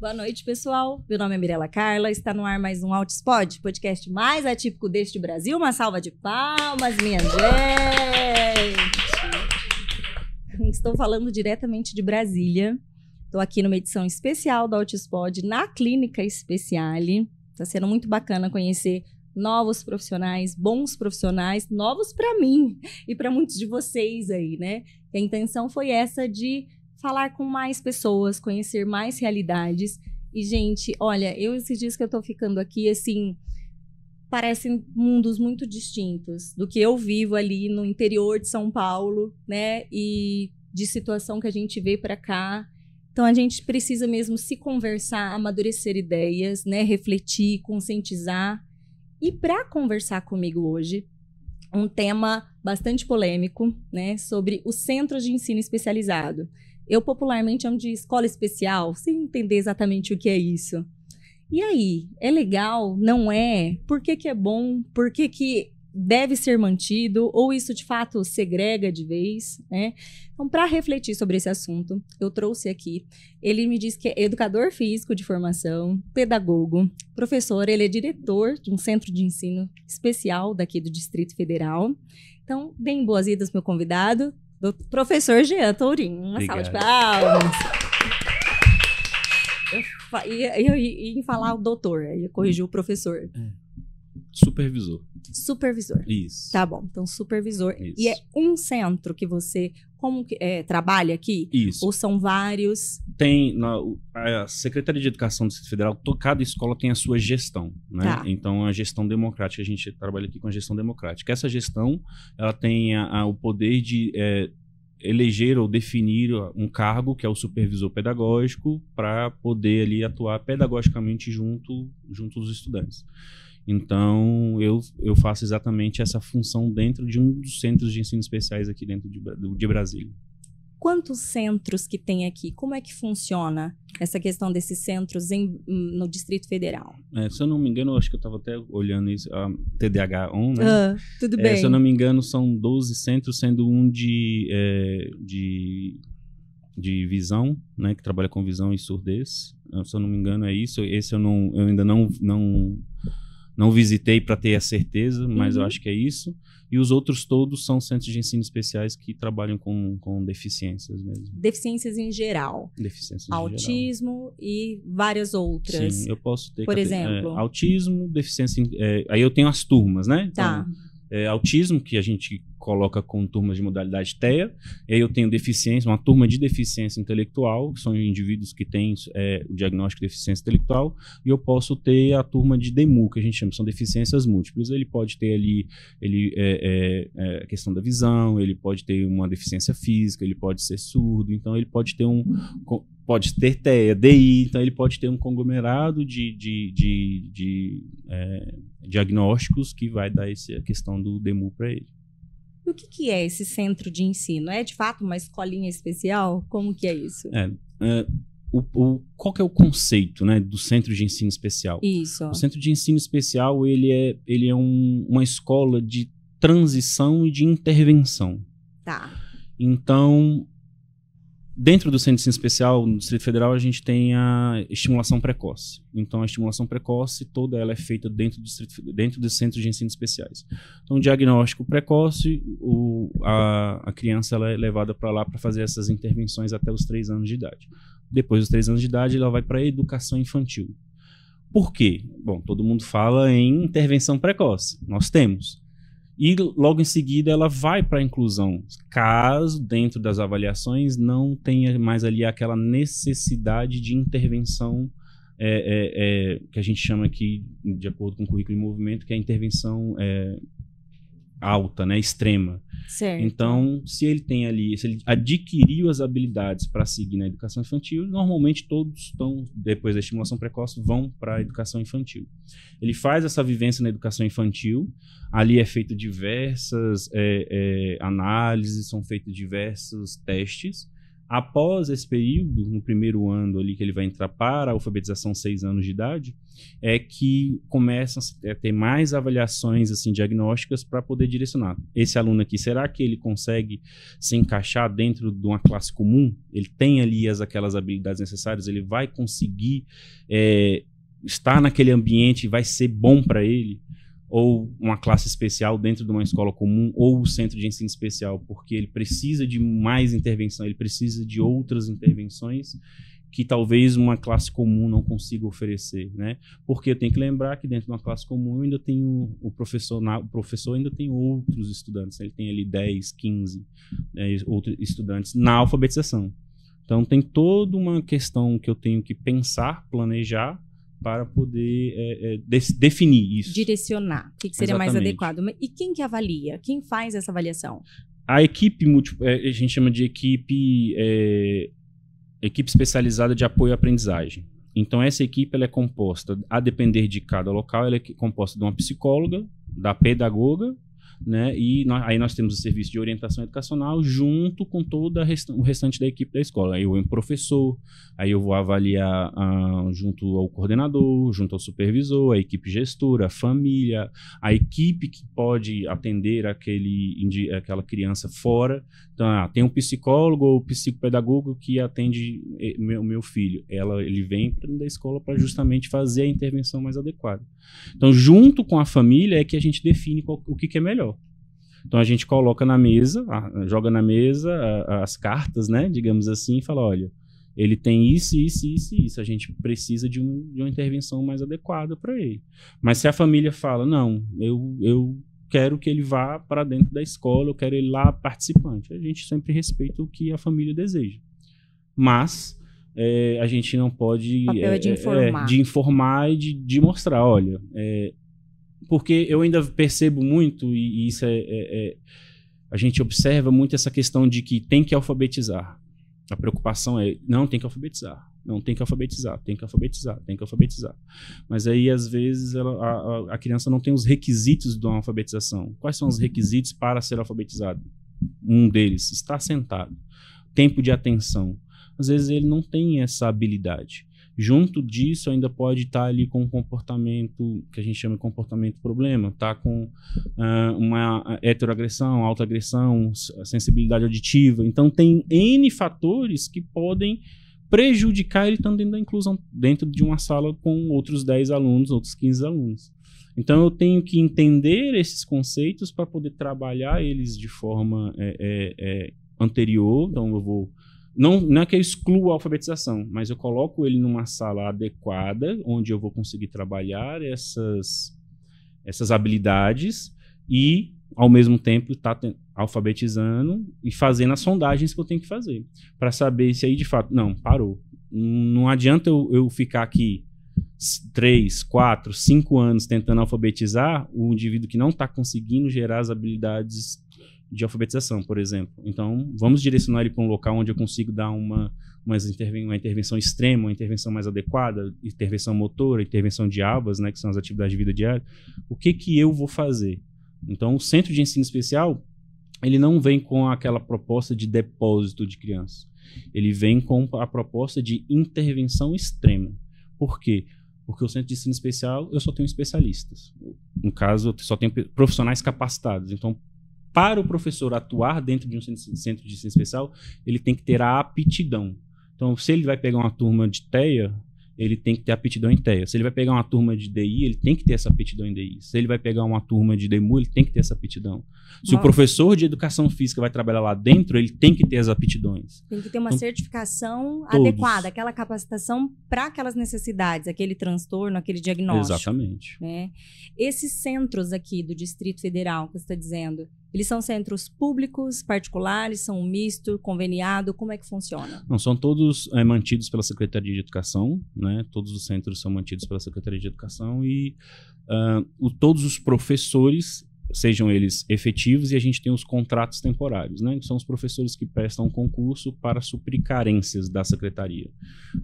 Boa noite, pessoal. Meu nome é Mirela Carla. Está no ar mais um Outspod, podcast mais atípico deste Brasil. Uma salva de palmas, minha gente. Estou falando diretamente de Brasília. Estou aqui numa edição especial do Outspod na Clínica Speciale. Está sendo muito bacana conhecer novos profissionais, bons profissionais, novos para mim e para muitos de vocês aí, né? a intenção foi essa de falar com mais pessoas, conhecer mais realidades. E, gente, olha, eu esses dias que eu tô ficando aqui, assim, parecem mundos muito distintos do que eu vivo ali no interior de São Paulo, né? E de situação que a gente vê para cá. Então a gente precisa mesmo se conversar, amadurecer ideias, né, refletir, conscientizar. E para conversar comigo hoje, um tema bastante polêmico, né, sobre os centros de ensino especializado. Eu popularmente chamo de escola especial, sem entender exatamente o que é isso. E aí, é legal? Não é? Por que, que é bom? Por que, que deve ser mantido? Ou isso de fato segrega de vez? Né? Então, para refletir sobre esse assunto, eu trouxe aqui. Ele me diz que é educador físico de formação, pedagogo, professor, ele é diretor de um centro de ensino especial daqui do Distrito Federal. Então, bem boas-vindas, meu convidado, do professor Jean Tourinho. Uma Obrigado. salva de palmas. Eu ia, ia, ia, falar o doutor, ia corrigir o professor. É. Supervisor. Supervisor. Isso. Tá bom, então supervisor. Isso. E é um centro que você como que, é, trabalha aqui? Isso. Ou são vários? Tem, na, a Secretaria de Educação do Distrito Federal, cada escola tem a sua gestão, né? Tá. Então, a gestão democrática, a gente trabalha aqui com a gestão democrática. Essa gestão, ela tem a, a, o poder de é, eleger ou definir um cargo, que é o supervisor pedagógico, para poder ali atuar pedagogicamente junto, junto dos estudantes. Então, eu, eu faço exatamente essa função dentro de um dos centros de ensino especiais aqui dentro de, de Brasília. Quantos centros que tem aqui? Como é que funciona essa questão desses centros em, no Distrito Federal? É, se eu não me engano, acho que eu estava até olhando isso, a TDAH-1, né? Ah, tudo é, bem. Se eu não me engano, são 12 centros, sendo um de, é, de, de visão, né? Que trabalha com visão e surdez. Se eu não me engano, é isso. Esse eu, não, eu ainda não, não não visitei para ter a certeza, mas uhum. eu acho que é isso. E os outros todos são centros de ensino especiais que trabalham com, com deficiências mesmo. Deficiências em geral. Deficiências Autismo geral. e várias outras. Sim, eu posso ter. Por exemplo. É, autismo, deficiência. É, aí eu tenho as turmas, né? Tá. Então, é, autismo, que a gente coloca com turmas de modalidade TEA. E aí eu tenho deficiência, uma turma de deficiência intelectual, que são indivíduos que têm é, o diagnóstico de deficiência intelectual. E eu posso ter a turma de DEMU, que a gente chama, são deficiências múltiplas. Ele pode ter ali ele, é, é, é, a questão da visão, ele pode ter uma deficiência física, ele pode ser surdo, então ele pode ter um pode ter TEA, DI, então ele pode ter um conglomerado de, de, de, de é, diagnósticos que vai dar essa questão do DEMU para ele. E o que, que, é esse centro de ensino? É de fato uma escolinha especial? Como que é isso? É, é o, o, qual é o conceito né, do centro de ensino especial? Isso. O centro de ensino especial ele é, ele é um, uma escola de transição e de intervenção. Tá. Então, Dentro do Centro de Ensino Especial, no Distrito Federal, a gente tem a estimulação precoce. Então, a estimulação precoce, toda ela é feita dentro do, distrito, dentro dos centros de ensino especiais. Então, diagnóstico precoce, o, a, a criança ela é levada para lá para fazer essas intervenções até os três anos de idade. Depois dos três anos de idade, ela vai para a educação infantil. Por quê? Bom, todo mundo fala em intervenção precoce. Nós temos. E logo em seguida ela vai para a inclusão, caso dentro das avaliações não tenha mais ali aquela necessidade de intervenção é, é, é, que a gente chama aqui, de acordo com o currículo em movimento, que é a intervenção é, alta, né, extrema. Certo. Então, se ele tem ali, se ele adquiriu as habilidades para seguir na educação infantil, normalmente todos estão, depois da estimulação precoce, vão para a educação infantil. Ele faz essa vivência na educação infantil, ali é feito diversas é, é, análises, são feitos diversos testes, Após esse período, no primeiro ano ali que ele vai entrar para a alfabetização, seis anos de idade, é que começam a ter mais avaliações assim diagnósticas para poder direcionar. Esse aluno aqui, será que ele consegue se encaixar dentro de uma classe comum? Ele tem ali as, aquelas habilidades necessárias? Ele vai conseguir é, estar naquele ambiente? Vai ser bom para ele? Ou uma classe especial dentro de uma escola comum, ou o centro de ensino especial, porque ele precisa de mais intervenção, ele precisa de outras intervenções que talvez uma classe comum não consiga oferecer, né? Porque eu tenho que lembrar que dentro de uma classe comum eu ainda tenho o professor, o professor ainda tem outros estudantes, ele tem ali 10, 15 né, outros estudantes na alfabetização. Então tem toda uma questão que eu tenho que pensar, planejar para poder é, é, de definir isso. Direcionar. O que, que seria Exatamente. mais adequado. E quem que avalia? Quem faz essa avaliação? A equipe, é, a gente chama de equipe, é, equipe especializada de apoio à aprendizagem. Então, essa equipe ela é composta, a depender de cada local, ela é composta de uma psicóloga, da pedagoga né? E nós, aí nós temos o serviço de orientação educacional junto com todo resta o restante da equipe da escola. Aí eu venho professor, aí eu vou avaliar uh, junto ao coordenador, junto ao supervisor, a equipe gestora, a família, a equipe que pode atender aquele, aquela criança fora. Então, ah, tem um psicólogo ou psicopedagogo que atende eh, meu, meu filho. Ela, ele vem da escola para justamente fazer a intervenção mais adequada. Então, junto com a família é que a gente define qual, o que, que é melhor. Então a gente coloca na mesa, joga na mesa as cartas, né, digamos assim, e fala, olha, ele tem isso, isso, isso, isso. A gente precisa de, um, de uma intervenção mais adequada para ele. Mas se a família fala, não, eu, eu quero que ele vá para dentro da escola, eu quero ele lá participante, a gente sempre respeita o que a família deseja. Mas é, a gente não pode. O papel é, é de informar. É, de informar e de, de mostrar, olha, é, porque eu ainda percebo muito, e, isso é, é, é, A gente observa muito essa questão de que tem que alfabetizar. A preocupação é, não, tem que alfabetizar. Não, tem que alfabetizar, tem que alfabetizar, tem que alfabetizar. Mas aí, às vezes, ela, a, a criança não tem os requisitos de uma alfabetização. Quais são os requisitos para ser alfabetizado? Um deles, estar sentado. Tempo de atenção. Às vezes ele não tem essa habilidade. Junto disso, ainda pode estar tá ali com um comportamento que a gente chama de comportamento problema, tá com uh, uma heteroagressão, autoagressão, sensibilidade auditiva. Então, tem N fatores que podem prejudicar ele dentro da inclusão, dentro de uma sala com outros 10 alunos, outros 15 alunos. Então, eu tenho que entender esses conceitos para poder trabalhar eles de forma é, é, é, anterior. Então, eu vou não, não é que eu excluo a alfabetização, mas eu coloco ele numa sala adequada, onde eu vou conseguir trabalhar essas, essas habilidades e, ao mesmo tempo, estar tá alfabetizando e fazendo as sondagens que eu tenho que fazer. Para saber se aí, de fato, não, parou. Não adianta eu, eu ficar aqui três, quatro, cinco anos tentando alfabetizar o indivíduo que não está conseguindo gerar as habilidades de alfabetização, por exemplo. Então, vamos direcionar ele para um local onde eu consigo dar uma, interven uma intervenção extrema, uma intervenção mais adequada, intervenção motora, intervenção de abas, né, que são as atividades de vida diária. O que que eu vou fazer? Então, o centro de ensino especial, ele não vem com aquela proposta de depósito de criança. Ele vem com a proposta de intervenção extrema. Por quê? Porque o centro de ensino especial, eu só tenho especialistas. No caso, eu só tenho profissionais capacitados. Então, para o professor atuar dentro de um centro de ensino especial, ele tem que ter a aptidão. Então, se ele vai pegar uma turma de TEA, ele tem que ter aptidão em TEA. Se ele vai pegar uma turma de DI, ele tem que ter essa aptidão em DI. Se ele vai pegar uma turma de DEMU, ele tem que ter essa aptidão. Se Nossa. o professor de educação física vai trabalhar lá dentro, ele tem que ter as aptidões. Tem que ter uma então, certificação todos. adequada, aquela capacitação para aquelas necessidades, aquele transtorno, aquele diagnóstico. Exatamente. Né? Esses centros aqui do Distrito Federal que você está dizendo, eles são centros públicos, particulares, são um misto, conveniado? Como é que funciona? Não, são todos é, mantidos pela Secretaria de Educação, né? Todos os centros são mantidos pela Secretaria de Educação e uh, o, todos os professores, sejam eles efetivos, e a gente tem os contratos temporários, né? São os professores que prestam concurso para suprir carências da Secretaria.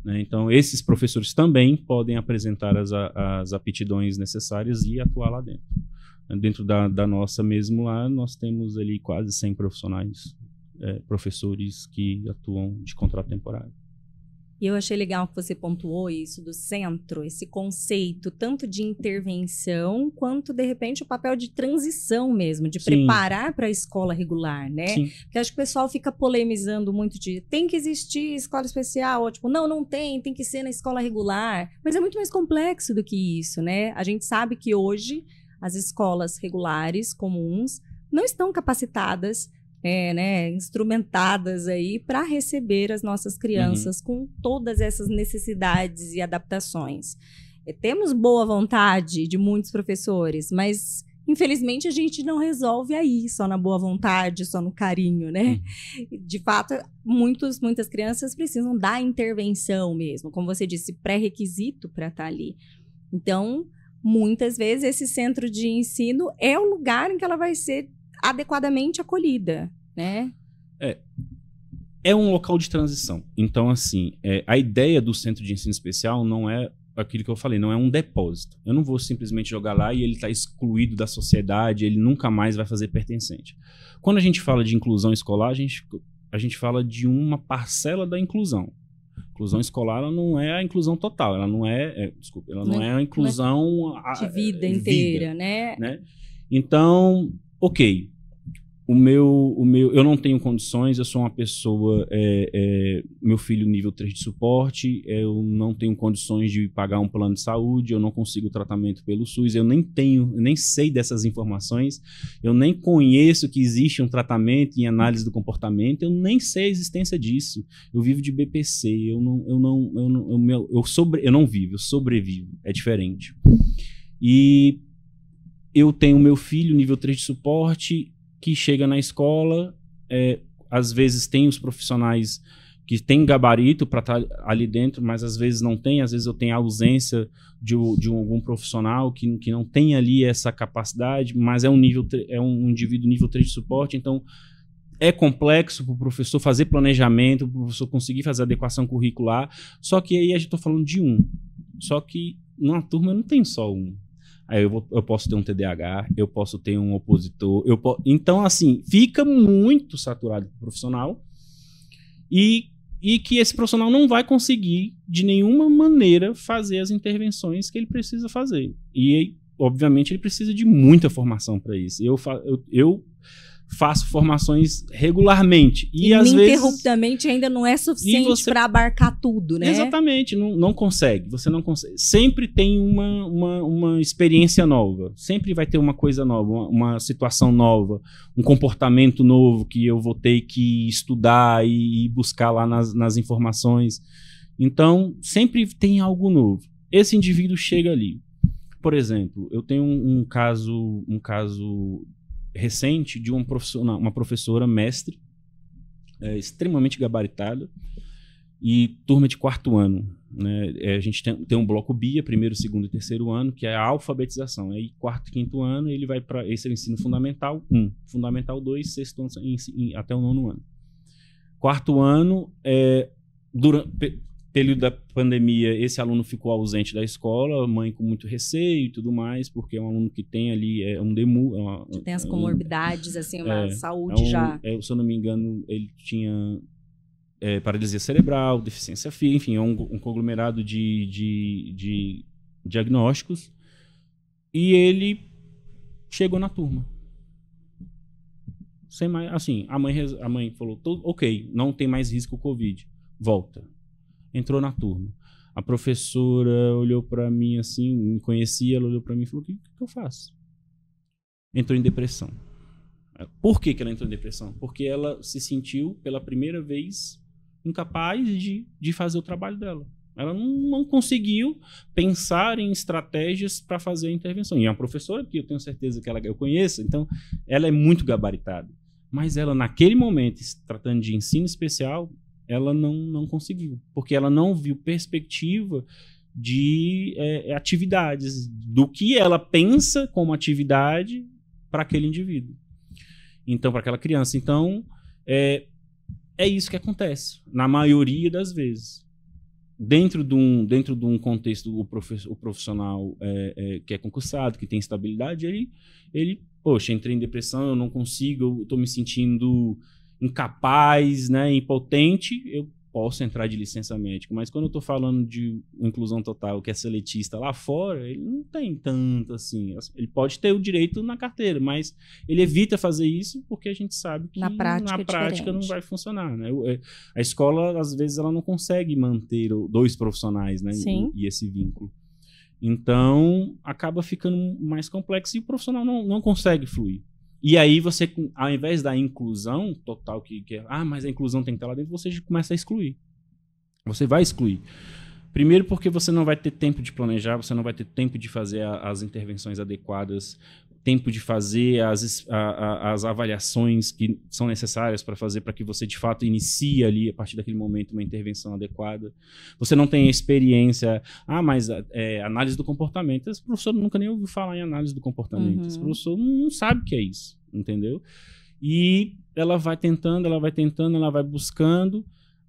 Né? Então, esses professores também podem apresentar as, as aptidões necessárias e atuar lá dentro dentro da, da nossa mesmo lá, nós temos ali quase 100 profissionais é, professores que atuam de contrato temporário. E eu achei legal que você pontuou isso do centro, esse conceito tanto de intervenção quanto, de repente, o papel de transição mesmo, de Sim. preparar para a escola regular, né? Sim. Porque acho que o pessoal fica polemizando muito de tem que existir escola especial, ou tipo, não, não tem, tem que ser na escola regular. Mas é muito mais complexo do que isso, né? A gente sabe que hoje as escolas regulares comuns não estão capacitadas é, né, instrumentadas aí para receber as nossas crianças uhum. com todas essas necessidades e adaptações. É, temos boa vontade de muitos professores, mas infelizmente a gente não resolve aí só na boa vontade, só no carinho, né? Uhum. De fato, muitos, muitas crianças precisam da intervenção mesmo, como você disse, pré-requisito para estar tá ali. Então, muitas vezes esse centro de ensino é o lugar em que ela vai ser adequadamente acolhida, né? É, é um local de transição. Então, assim, é, a ideia do centro de ensino especial não é aquilo que eu falei, não é um depósito. Eu não vou simplesmente jogar lá e ele está excluído da sociedade, ele nunca mais vai fazer pertencente. Quando a gente fala de inclusão escolar, a gente, a gente fala de uma parcela da inclusão. Inclusão escolar ela não é a inclusão total, ela não é, é desculpa, ela não, não é, é a inclusão de vida a, inteira, vida, né? né? Então, ok, o meu, o meu, eu não tenho condições, eu sou uma pessoa, é, é, meu filho nível 3 de suporte, eu não tenho condições de pagar um plano de saúde, eu não consigo tratamento pelo SUS, eu nem tenho, nem sei dessas informações, eu nem conheço que existe um tratamento em análise do comportamento, eu nem sei a existência disso. Eu vivo de BPC, eu não, eu não, eu não, eu, meu, eu, sobre, eu não vivo, eu sobrevivo, é diferente. E eu tenho meu filho nível 3 de suporte, que chega na escola, é, às vezes tem os profissionais que têm gabarito para estar tá ali dentro, mas às vezes não tem, às vezes eu tenho a ausência de, de algum profissional que, que não tem ali essa capacidade, mas é um nível é um indivíduo nível 3 de suporte, então é complexo para o professor fazer planejamento, para o professor conseguir fazer adequação curricular, só que aí a gente está falando de um. Só que numa turma não tem só um. Aí eu, vou, eu posso ter um TDAH, eu posso ter um opositor. Eu po... Então, assim, fica muito saturado o profissional e, e que esse profissional não vai conseguir, de nenhuma maneira, fazer as intervenções que ele precisa fazer. E, obviamente, ele precisa de muita formação para isso. Eu, eu, eu faço formações regularmente. E, e às ininterruptamente ainda não é suficiente você... para abarcar tudo, né? Exatamente, não, não consegue. Você não consegue. Sempre tem uma, uma, uma experiência nova. Sempre vai ter uma coisa nova, uma, uma, situação nova, um comportamento novo que eu vou ter que estudar e, e buscar lá nas, nas informações. Então, sempre tem algo novo. Esse indivíduo chega ali. Por exemplo, eu tenho um, um caso, um caso recente de um professor, uma professora mestre, é, extremamente gabaritada, e turma de quarto ano. Né? É, a gente tem, tem, um bloco BIA, primeiro, segundo e terceiro ano, que é a alfabetização. Aí, quarto e quinto ano, ele vai para. Esse é o ensino fundamental 1, um, fundamental 2, sexto ano, em, em, até o nono ano. Quarto ano, é, durante, período da pandemia, esse aluno ficou ausente da escola, mãe com muito receio e tudo mais, porque é um aluno que tem ali é um demu. É uma, tem as comorbidades, um, assim, uma é, saúde é um, já. É, se eu não me engano, ele tinha é, paralisia cerebral, deficiência física, enfim, é um, um conglomerado de, de, de diagnósticos. E ele chegou na turma. Sem mais, assim, a mãe, a mãe falou: ok, não tem mais risco Covid, volta entrou na turma. A professora olhou para mim assim, me conhecia, ela olhou para mim e falou: o que, que eu faço? Entrou em depressão. Por que, que ela entrou em depressão? Porque ela se sentiu, pela primeira vez, incapaz de, de fazer o trabalho dela. Ela não, não conseguiu pensar em estratégias para fazer a intervenção. E é uma professora que eu tenho certeza que ela, eu conheço, então ela é muito gabaritada. Mas ela, naquele momento, tratando de ensino especial, ela não, não conseguiu, porque ela não viu perspectiva de é, é atividades, do que ela pensa como atividade para aquele indivíduo. Então, para aquela criança. Então, é, é isso que acontece, na maioria das vezes. Dentro de um, dentro de um contexto, o, o profissional é, é, que é concursado, que tem estabilidade, ele, ele, poxa, entrei em depressão, eu não consigo, eu estou me sentindo incapaz, né, impotente, eu posso entrar de licença médica. Mas quando eu estou falando de inclusão total, que é seletista lá fora, ele não tem tanto assim. Ele pode ter o direito na carteira, mas ele evita fazer isso porque a gente sabe que na prática, na é prática não vai funcionar. Né? É, a escola, às vezes, ela não consegue manter dois profissionais né? Sim. E, e esse vínculo. Então, acaba ficando mais complexo e o profissional não, não consegue fluir. E aí você, ao invés da inclusão total, que, que é, ah, mas a inclusão tem que estar lá dentro, você começa a excluir. Você vai excluir. Primeiro porque você não vai ter tempo de planejar, você não vai ter tempo de fazer a, as intervenções adequadas, tempo de fazer as, a, a, as avaliações que são necessárias para fazer para que você de fato inicie ali, a partir daquele momento, uma intervenção adequada. Você não tem experiência. Ah, mas é, análise do comportamento. Esse professor nunca nem ouviu falar em análise do comportamento. Uhum. Esse professor não sabe o que é isso, entendeu? E ela vai tentando, ela vai tentando, ela vai buscando.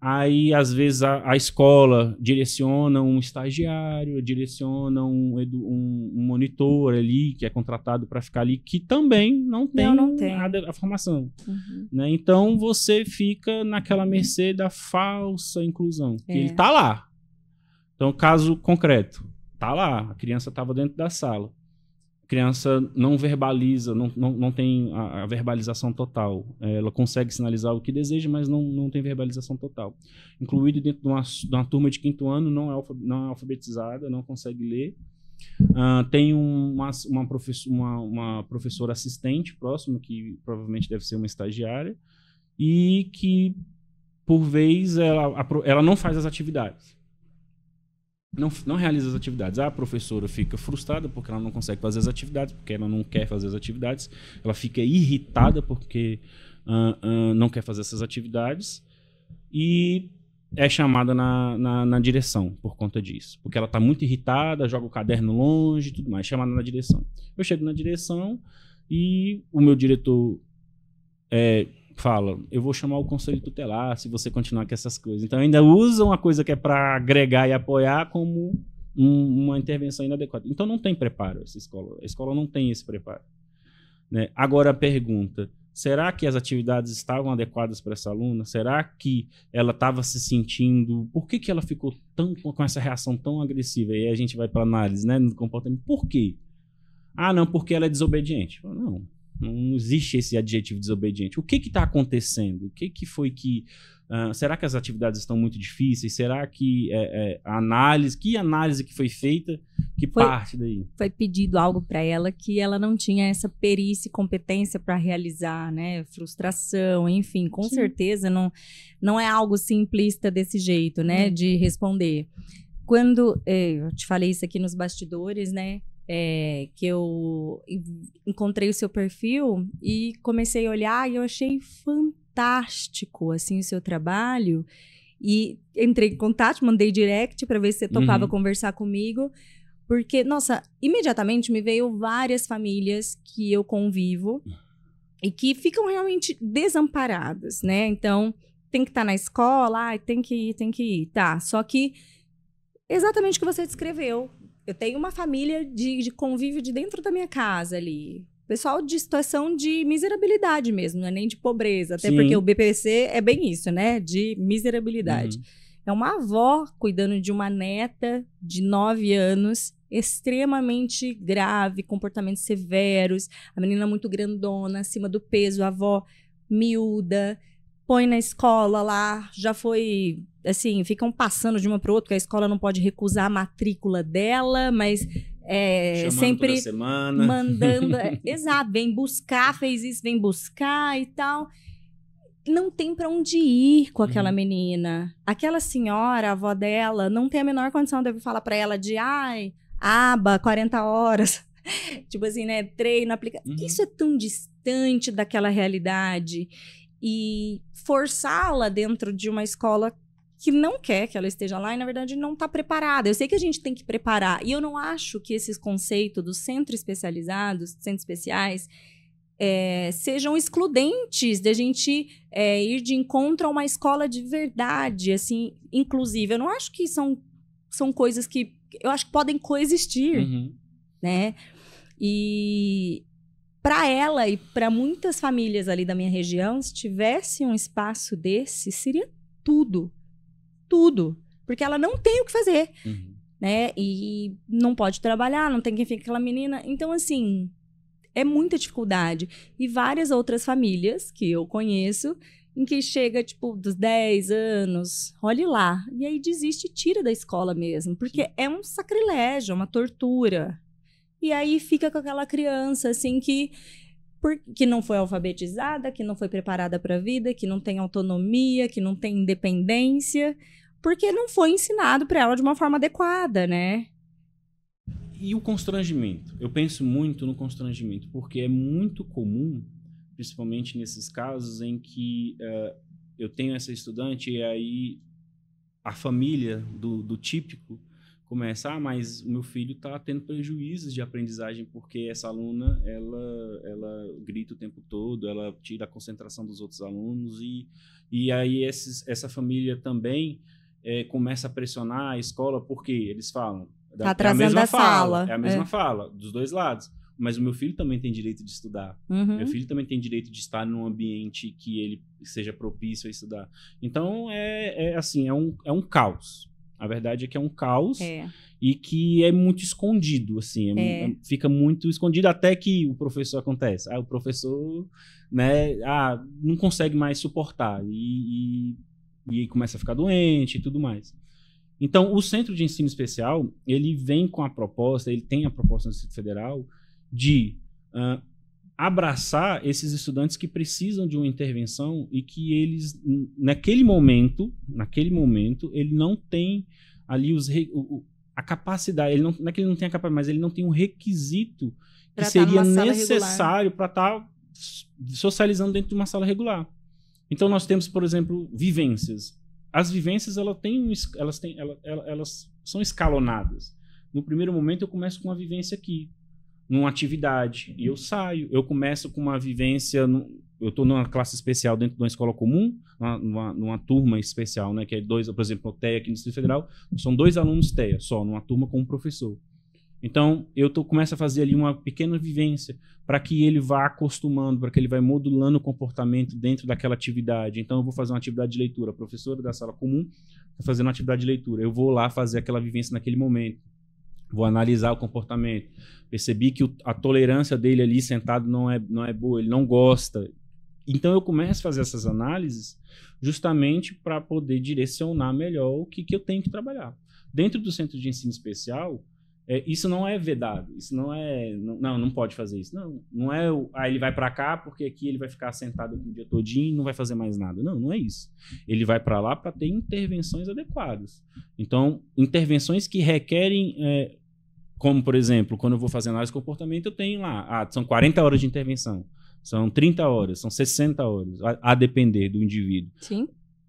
Aí, às vezes, a, a, escola direciona um estagiário, direciona um, um, um monitor ali, que é contratado para ficar ali, que também não tem, não, não tem. A, a, formação. Uhum. Né? Então, você fica naquela mercê da falsa inclusão. É. ele está lá. Então, caso concreto, está lá, a criança estava dentro da sala criança não verbaliza, não, não, não tem a, a verbalização total. É, ela consegue sinalizar o que deseja, mas não, não tem verbalização total. Incluído dentro de uma, de uma turma de quinto ano, não é, não é alfabetizada, não consegue ler. Uh, tem uma, uma, professor, uma, uma professora assistente próxima, que provavelmente deve ser uma estagiária, e que, por vez, ela, ela não faz as atividades não, não realiza as atividades. A professora fica frustrada porque ela não consegue fazer as atividades, porque ela não quer fazer as atividades. Ela fica irritada porque uh, uh, não quer fazer essas atividades. E é chamada na, na, na, direção por conta disso. Porque ela está muito irritada, joga o caderno longe e tudo mais. Chamada na direção. Eu chego na direção e o meu diretor é, fala, eu vou chamar o conselho tutelar se você continuar com essas coisas. Então ainda usa uma coisa que é para agregar e apoiar como um, uma intervenção inadequada. Então não tem preparo essa escola. A escola não tem esse preparo. Né? Agora a pergunta, será que as atividades estavam adequadas para essa aluna? Será que ela estava se sentindo... Por que, que ela ficou tão com essa reação tão agressiva? E aí a gente vai para análise né, no comportamento. Por quê? Ah, não, porque ela é desobediente. Não, não existe esse adjetivo desobediente. O que está acontecendo? O que, que foi que. Uh, será que as atividades estão muito difíceis? Será que é, é, a análise. Que análise que foi feita que foi, parte daí? Foi pedido algo para ela que ela não tinha essa perícia e competência para realizar, né? Frustração, enfim, com Sim. certeza não, não é algo simplista desse jeito, né? Hum. De responder. Quando eh, eu te falei isso aqui nos bastidores, né? É, que eu encontrei o seu perfil e comecei a olhar e eu achei fantástico assim o seu trabalho e entrei em contato, mandei direct para ver se você topava uhum. conversar comigo, porque nossa, imediatamente me veio várias famílias que eu convivo e que ficam realmente desamparadas, né? Então, tem que estar tá na escola, tem que ir, tem que ir, tá? Só que exatamente o que você descreveu, eu tenho uma família de, de convívio de dentro da minha casa ali. Pessoal de situação de miserabilidade mesmo, não é nem de pobreza. Até Sim. porque o BPC é bem isso, né? De miserabilidade. Uhum. É uma avó cuidando de uma neta de nove anos, extremamente grave, comportamentos severos, a menina muito grandona, acima do peso, a avó miúda, põe na escola lá, já foi assim, ficam passando de uma para outra, que a escola não pode recusar a matrícula dela, mas é, sempre mandando. é, exato, vem buscar, fez isso, vem buscar e tal. Não tem para onde ir com aquela uhum. menina. Aquela senhora, a avó dela, não tem a menor condição de falar para ela de ai, aba, 40 horas. tipo assim, né? Treino, aplica. Uhum. Isso é tão distante daquela realidade. E forçá-la dentro de uma escola que não quer que ela esteja lá e, na verdade, não está preparada. Eu sei que a gente tem que preparar. E eu não acho que esses conceitos dos centros especializados, centros especiais, é, sejam excludentes de a gente é, ir de encontro a uma escola de verdade, assim, inclusive. Eu não acho que são, são coisas que eu acho que podem coexistir, uhum. né? E para ela e para muitas famílias ali da minha região, se tivesse um espaço desse, seria tudo. Tudo. Porque ela não tem o que fazer. Uhum. Né? E não pode trabalhar, não tem quem fique com aquela menina. Então, assim, é muita dificuldade. E várias outras famílias que eu conheço, em que chega, tipo, dos 10 anos, olhe lá. E aí desiste e tira da escola mesmo. Porque é um sacrilégio, é uma tortura. E aí fica com aquela criança, assim, que, que não foi alfabetizada, que não foi preparada para a vida, que não tem autonomia, que não tem independência, porque não foi ensinado para ela de uma forma adequada, né? E o constrangimento? Eu penso muito no constrangimento, porque é muito comum, principalmente nesses casos em que uh, eu tenho essa estudante e aí a família do, do típico começa, ah, mas o meu filho está tendo prejuízos de aprendizagem porque essa aluna, ela, ela grita o tempo todo, ela tira a concentração dos outros alunos e, e aí esses, essa família também é, começa a pressionar a escola porque eles falam, tá atrasando é a, mesma a fala, sala. É a mesma é. fala, dos dois lados. Mas o meu filho também tem direito de estudar. Uhum. Meu filho também tem direito de estar num ambiente que ele seja propício a estudar. Então, é, é assim, é um, é um caos. A verdade é que é um caos é. e que é muito escondido, assim, é, é. fica muito escondido até que o professor acontece. Ah, o professor, né, ah, não consegue mais suportar e, e, e começa a ficar doente e tudo mais. Então, o Centro de Ensino Especial, ele vem com a proposta, ele tem a proposta do Distrito Federal de uh, abraçar esses estudantes que precisam de uma intervenção e que eles naquele momento, naquele momento, ele não tem ali os o, a capacidade, ele não, não é que ele não tem a capacidade, mas ele não tem um requisito que pra seria necessário para estar tá socializando dentro de uma sala regular. Então nós temos, por exemplo, vivências. As vivências elas têm, elas têm, elas, elas são escalonadas. No primeiro momento eu começo com uma vivência aqui, numa atividade e eu saio. Eu começo com uma vivência. No, eu estou numa classe especial dentro de uma escola comum, numa, numa, turma especial, né? Que é dois, por exemplo, o TEA aqui no Distrito Federal, são dois alunos TEA só, numa turma com um professor. Então, eu tô, começo a fazer ali uma pequena vivência para que ele vá acostumando, para que ele vá modulando o comportamento dentro daquela atividade. Então, eu vou fazer uma atividade de leitura. A professora da sala comum está fazendo uma atividade de leitura. Eu vou lá fazer aquela vivência naquele momento vou analisar o comportamento. Percebi que o, a tolerância dele ali sentado não é, não é boa, ele não gosta. Então eu começo a fazer essas análises justamente para poder direcionar melhor o que, que eu tenho que trabalhar. Dentro do centro de ensino especial, é, isso não é vedado, isso não é. Não, não, pode fazer isso. Não, não é. Ah, ele vai para cá porque aqui ele vai ficar sentado o dia todinho e não vai fazer mais nada. Não, não é isso. Ele vai para lá para ter intervenções adequadas. Então, intervenções que requerem. É, como, por exemplo, quando eu vou fazer análise de comportamento, eu tenho lá, ah, são 40 horas de intervenção, são 30 horas, são 60 horas, a, a depender do indivíduo. Sim.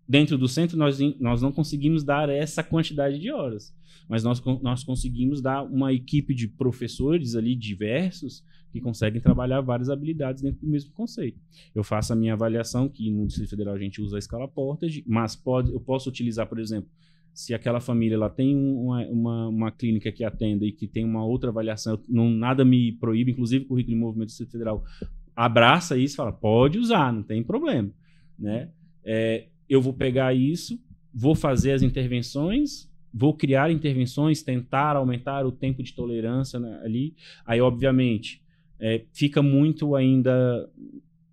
Dentro do centro, nós, nós não conseguimos dar essa quantidade de horas mas nós, nós conseguimos dar uma equipe de professores ali diversos que conseguem trabalhar várias habilidades dentro do mesmo conceito. Eu faço a minha avaliação, que no Distrito Federal a gente usa a escala Portage, mas pode, eu posso utilizar, por exemplo, se aquela família ela tem uma, uma, uma, clínica que atenda e que tem uma outra avaliação, não, nada me proíbe, inclusive o currículo de movimento do Distrito Federal abraça isso fala, pode usar, não tem problema. Né? É, eu vou pegar isso, vou fazer as intervenções, vou criar intervenções, tentar aumentar o tempo de tolerância né, ali. Aí, obviamente, é, fica muito ainda.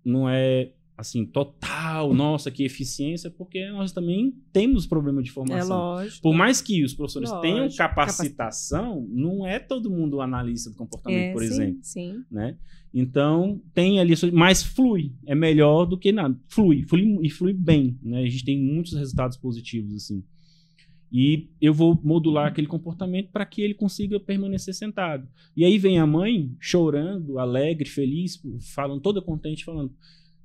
Não é assim, total, nossa, que eficiência, porque nós também temos problema de formação. É lógico. Por mais que os professores lógico. tenham capacitação, não é todo mundo analista do comportamento, é, por sim, exemplo. Sim. Né? Então, tem ali, mas flui, é melhor do que nada. Flui, flui e flui bem, né? A gente tem muitos resultados positivos, assim. E eu vou modular aquele comportamento para que ele consiga permanecer sentado. E aí vem a mãe chorando, alegre, feliz, falando toda contente, falando: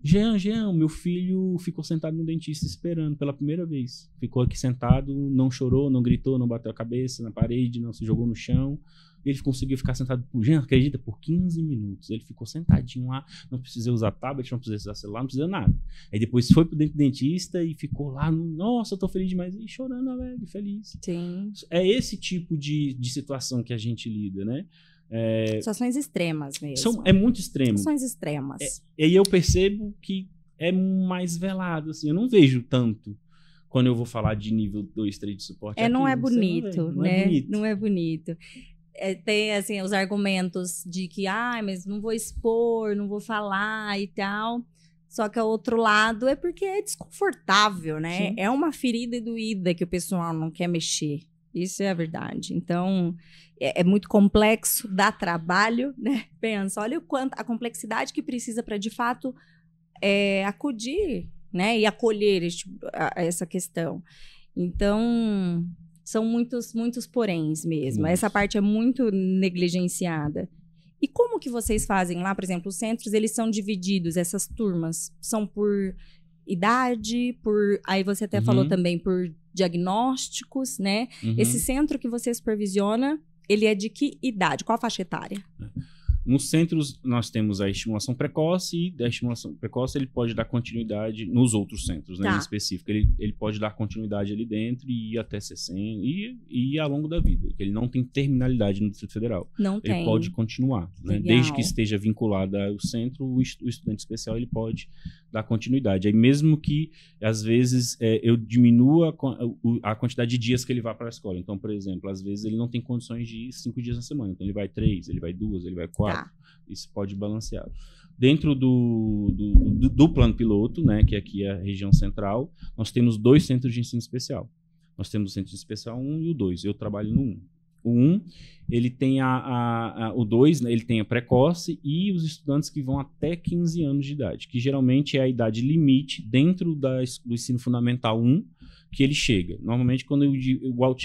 Jean, Jean, meu filho ficou sentado no dentista esperando pela primeira vez. Ficou aqui sentado, não chorou, não gritou, não bateu a cabeça na parede, não se jogou no chão. Ele conseguiu ficar sentado por, Jean, acredita, por 15 minutos. Ele ficou sentadinho lá, não precisou usar tablet, não precisou usar celular, não precisou nada. Aí depois foi pro dentista e ficou lá, no, nossa, eu tô feliz demais. E chorando, alegre, feliz. Sim. É esse tipo de, de situação que a gente lida, né? É, Situações extremas mesmo. São, é muito extremo. Situações extremas. É, e eu percebo que é mais velado, assim. Eu não vejo tanto quando eu vou falar de nível 2, 3 de suporte. É, aqui, não é bonito, não, não é né? Bonito. Não é bonito. É, tem, assim, os argumentos de que, ah, mas não vou expor, não vou falar e tal. Só que o outro lado é porque é desconfortável, né? Sim. É uma ferida doída que o pessoal não quer mexer. Isso é a verdade. Então, é, é muito complexo, dá trabalho, né? Pensa, olha o quanto a complexidade que precisa para de fato é, acudir, né? E acolher este, a, essa questão. Então, são muitos, muitos poréns mesmo. Nossa. Essa parte é muito negligenciada. E como que vocês fazem lá, por exemplo, os centros, eles são divididos, essas turmas, são por idade, por aí você até uhum. falou também por diagnósticos, né? Uhum. Esse centro que você supervisiona, ele é de que idade? Qual a faixa etária? É. Nos centros, nós temos a estimulação precoce e da estimulação precoce ele pode dar continuidade nos outros centros, né, tá. em específico. Ele, ele pode dar continuidade ali dentro e ir até 60 e, e ir ao longo da vida. Ele não tem terminalidade no Distrito Federal. Não ele tem. Ele pode continuar. Né? Desde que esteja vinculado ao centro, o, estudante especial ele pode dar continuidade. Aí mesmo que, às vezes, é, eu diminua a, a, quantidade de dias que ele vai para a escola. Então, por exemplo, às vezes ele não tem condições de ir cinco dias na semana. Então, ele vai três, ele vai duas, ele vai quatro. Tá. Tá. Isso pode balancear. Dentro do, do, do, do, plano piloto, né, que aqui é a região central, nós temos dois centros de ensino especial. Nós temos o centro de especial 1 e o 2. Eu trabalho no 1. O 1, ele tem a, a, a o 2, né, ele tem a precoce e os estudantes que vão até 15 anos de idade, que geralmente é a idade limite dentro da, do ensino fundamental 1 que ele chega. Normalmente, quando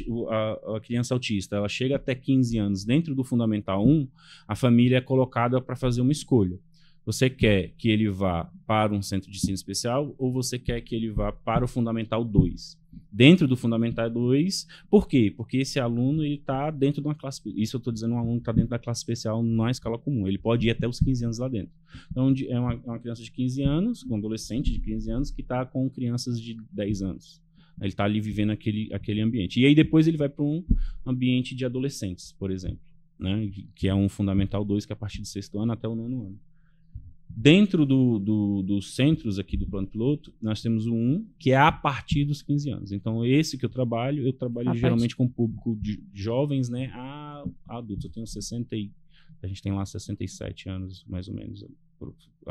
o, a, a, criança autista ela chega até 15 anos dentro do Fundamental 1, a família é colocada para fazer uma escolha. Você quer que ele vá para um centro de ensino especial ou você quer que ele vá para o Fundamental 2? Dentro do Fundamental 2, por quê? Porque esse aluno está dentro de uma classe. Isso eu estou dizendo, um aluno está dentro da classe especial na escala comum. Ele pode ir até os 15 anos lá dentro. Então, é uma, é uma criança de 15 anos, um adolescente de 15 anos, que está com crianças de 10 anos. Ele está ali vivendo aquele, aquele ambiente. E aí depois ele vai para um ambiente de adolescentes, por exemplo, né? que é um Fundamental 2, que é a partir do sexto ano até o nono ano. Dentro do, do, dos centros aqui do plano piloto, nós temos o 1, que é a partir dos 15 anos. Então, esse que eu trabalho, eu trabalho a geralmente parte... com público de jovens né, a, a adultos. Eu tenho 60 e, a gente tem lá 67 anos, mais ou menos.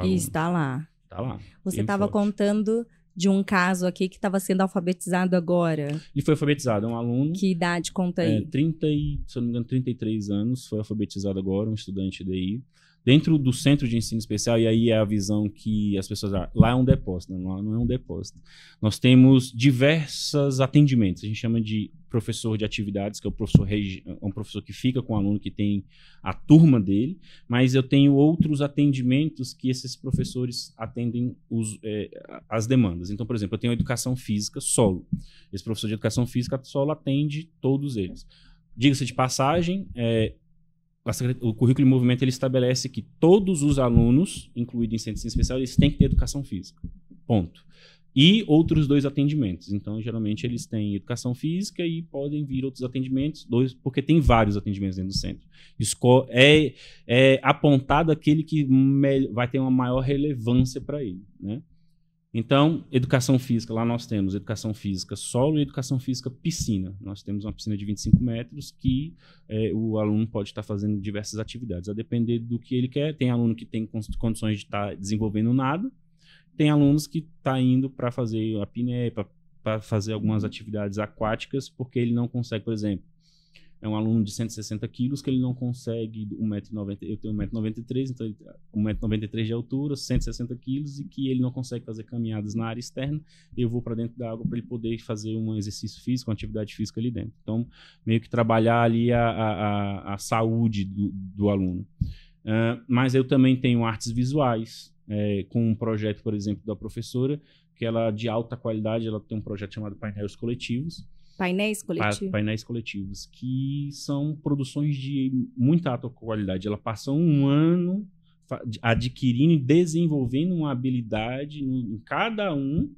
E está lá. Está lá. Você estava contando de um caso aqui que estava sendo alfabetizado agora. Ele foi alfabetizado, é um aluno. Que idade conta aí? É, 30 e, se eu não me engano, 33 anos, foi alfabetizado agora, um estudante daí. Dentro do centro de ensino especial, e aí é a visão que as pessoas. Lá é um depósito, não, não é um depósito. Nós temos diversos atendimentos. A gente chama de professor de atividades, que é o professor é um professor que fica com o aluno que tem a turma dele, mas eu tenho outros atendimentos que esses professores atendem os, é, as demandas. Então, por exemplo, eu tenho educação física solo. Esse professor de educação física solo atende todos eles. Diga-se de passagem, é, o currículo em movimento ele estabelece que todos os alunos, incluídos em centro especial, eles têm que ter educação física. Ponto. E outros dois atendimentos. Então, geralmente, eles têm educação física e podem vir outros atendimentos, dois, porque tem vários atendimentos dentro do centro. Esco é, é apontado aquele que vai ter uma maior relevância para ele. Né? Então, educação física, lá nós temos educação física solo e educação física piscina. Nós temos uma piscina de 25 metros que é, o aluno pode estar fazendo diversas atividades, a depender do que ele quer. Tem aluno que tem condições de estar desenvolvendo nada, tem alunos que estão tá indo para fazer a piné, para fazer algumas atividades aquáticas, porque ele não consegue, por exemplo, é um aluno de 160 quilos que ele não consegue 1,90m. Eu tenho 1,93m, então 1,93m de altura, 160 quilos, e que ele não consegue fazer caminhadas na área externa. Eu vou para dentro da água para ele poder fazer um exercício físico, uma atividade física ali dentro. Então, meio que trabalhar ali a, a, a saúde do, do aluno. Uh, mas eu também tenho artes visuais, é, com um projeto, por exemplo, da professora, que ela de alta qualidade, ela tem um projeto chamado Painéis Coletivos, Painéis coletivos. Painéis coletivos, que são produções de muita alta qualidade. Ela passa um ano adquirindo e desenvolvendo uma habilidade em cada um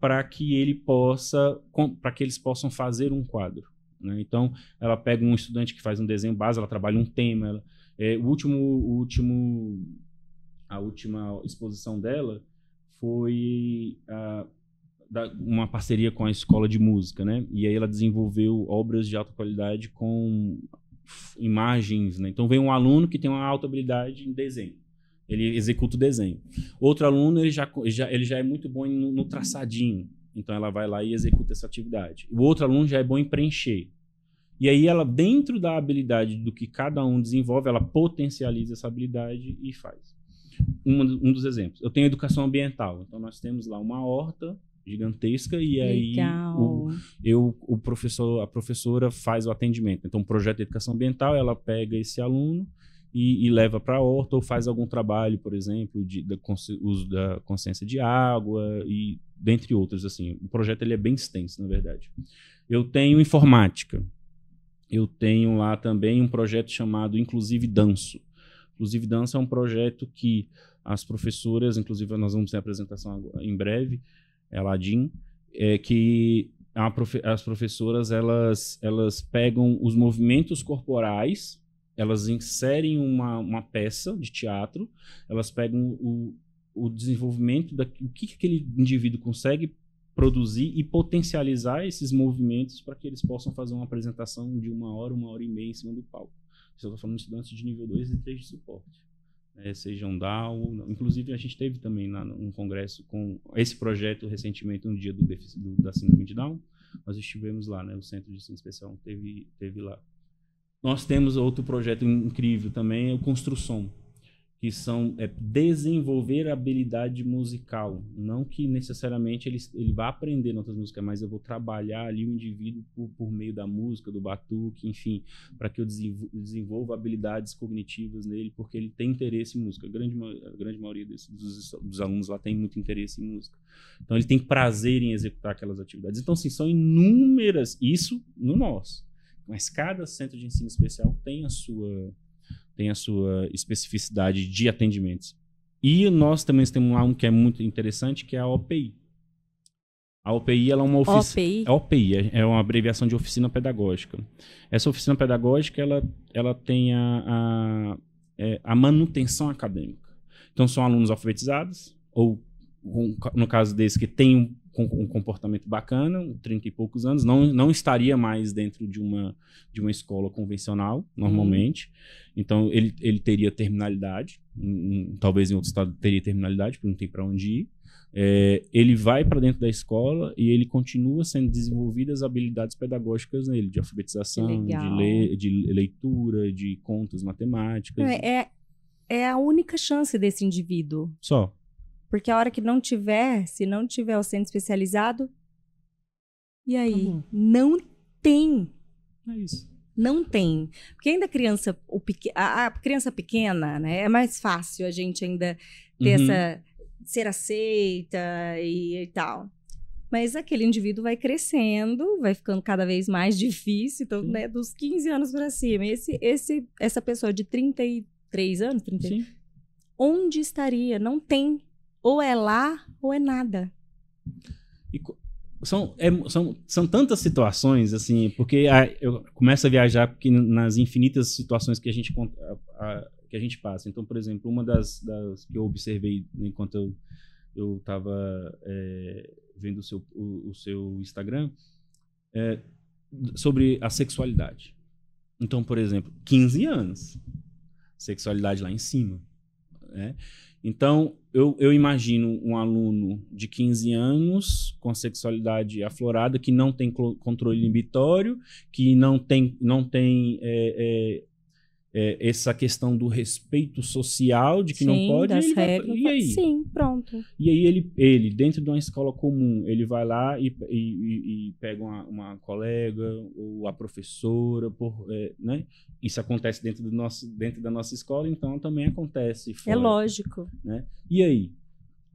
para que ele possa para que eles possam fazer um quadro. Né? Então, ela pega um estudante que faz um desenho base, ela trabalha um tema. Ela, é, o último, o último, a última exposição dela foi a, da, uma parceria com a escola de música, né? E aí ela desenvolveu obras de alta qualidade com imagens, né? Então vem um aluno que tem uma alta habilidade em desenho. Ele executa o desenho. Outro aluno, ele já, já, ele já é muito bom no, no traçadinho. Então ela vai lá e executa essa atividade. O outro aluno já é bom em preencher. E aí ela, dentro da habilidade do que cada um desenvolve, ela potencializa essa habilidade e faz. Um, um dos exemplos. Eu tenho educação ambiental. Então nós temos lá uma horta gigantesca e aí o, eu, o professor, a professora faz o atendimento. Então, o projeto de educação ambiental, ela pega esse aluno e, e leva para a horta ou faz algum trabalho, por exemplo, de, uso da consciência de água e dentre outros assim. O projeto ele é bem extenso, na verdade. Eu tenho informática. Eu tenho lá também um projeto chamado Inclusive Danço. Inclusive Danço é um projeto que as professoras, inclusive nós vamos ter a apresentação em breve, Eladim, é que profe as professoras elas, elas pegam os movimentos corporais, elas inserem uma, uma peça de teatro, elas pegam o, o desenvolvimento da o que, que aquele indivíduo consegue produzir e potencializar esses movimentos para que eles possam fazer uma apresentação de uma hora, uma hora e meia em cima do palco. Eu estou falando de estudantes de nível 2 e 3 de suporte sejam DAO. Inclusive, a gente teve também lá um congresso com esse projeto recentemente, no dia do, do, da síndrome de Down. Nós estivemos lá, né? O Centro de Ensino Especial teve, teve lá. Nós temos outro projeto incrível também, é o Construção que são é, desenvolver habilidade musical. Não que necessariamente ele, ele vá aprender notas musicais, mas eu vou trabalhar ali o indivíduo por, por meio da música, do batuque, enfim, para que eu desenvolva habilidades cognitivas nele, porque ele tem interesse em música. A grande, a grande maioria dos, dos, alunos lá tem muito interesse em música. Então ele tem prazer em executar aquelas atividades. Então, sim, são inúmeras, isso no nosso. Mas cada centro de ensino especial tem a sua tem a sua especificidade de atendimentos. E nós também temos lá um que é muito interessante, que é a OPI. A OPI ela é uma oficina. OPI? A OPI é, é uma abreviação de oficina pedagógica. Essa oficina pedagógica ela, ela tem a, a, é, a manutenção acadêmica. Então são alunos alfabetizados, ou no caso desse que tem com um comportamento bacana, 30 e poucos anos, não, não estaria mais dentro de uma, de uma escola convencional, normalmente. Uhum. Então, ele, ele teria terminalidade, um, talvez em outro estado teria terminalidade, porque não tem para onde ir. É, ele vai para dentro da escola e ele continua sendo desenvolvidas habilidades pedagógicas nele, de alfabetização, de, le, de leitura, de contas matemáticas. É, é, é a única chance desse indivíduo. Só. Porque a hora que não tiver, se não tiver o centro especializado, e aí? Tá não tem. É isso. Não tem. Porque ainda a criança, o pequ... a, a, criança pequena, né? É mais fácil a gente ainda ter uhum. essa. ser aceita e, e tal. Mas aquele indivíduo vai crescendo, vai ficando cada vez mais difícil, então, né, dos 15 anos para cima. Esse, esse, essa pessoa de 33 anos, 30, Sim. onde estaria? Não tem ou é lá ou é nada. E são, é, são, são tantas situações, assim, porque a, eu começo a viajar porque nas infinitas situações que a gente, a, a, que a gente passa. Então, por exemplo, uma das, das que eu observei enquanto eu eu estava é, vendo o seu, o, o seu Instagram é, sobre a sexualidade. Então, por exemplo, 15 anos, sexualidade lá em cima. Né? Então, eu, eu, imagino um aluno de 15 anos com sexualidade aflorada que não tem controle inibitório, que não tem, não tem é, é, é, essa questão do respeito social, de que Sim, não pode. Das regras. Vai, e aí? Sim, pronto. E aí ele, ele, dentro de uma escola comum, ele vai lá e, e, e pega uma, uma, colega ou a professora, por, é, né? Isso acontece dentro, do nosso, dentro da nossa escola, então também acontece. É fora, é lógico. Né? E aí?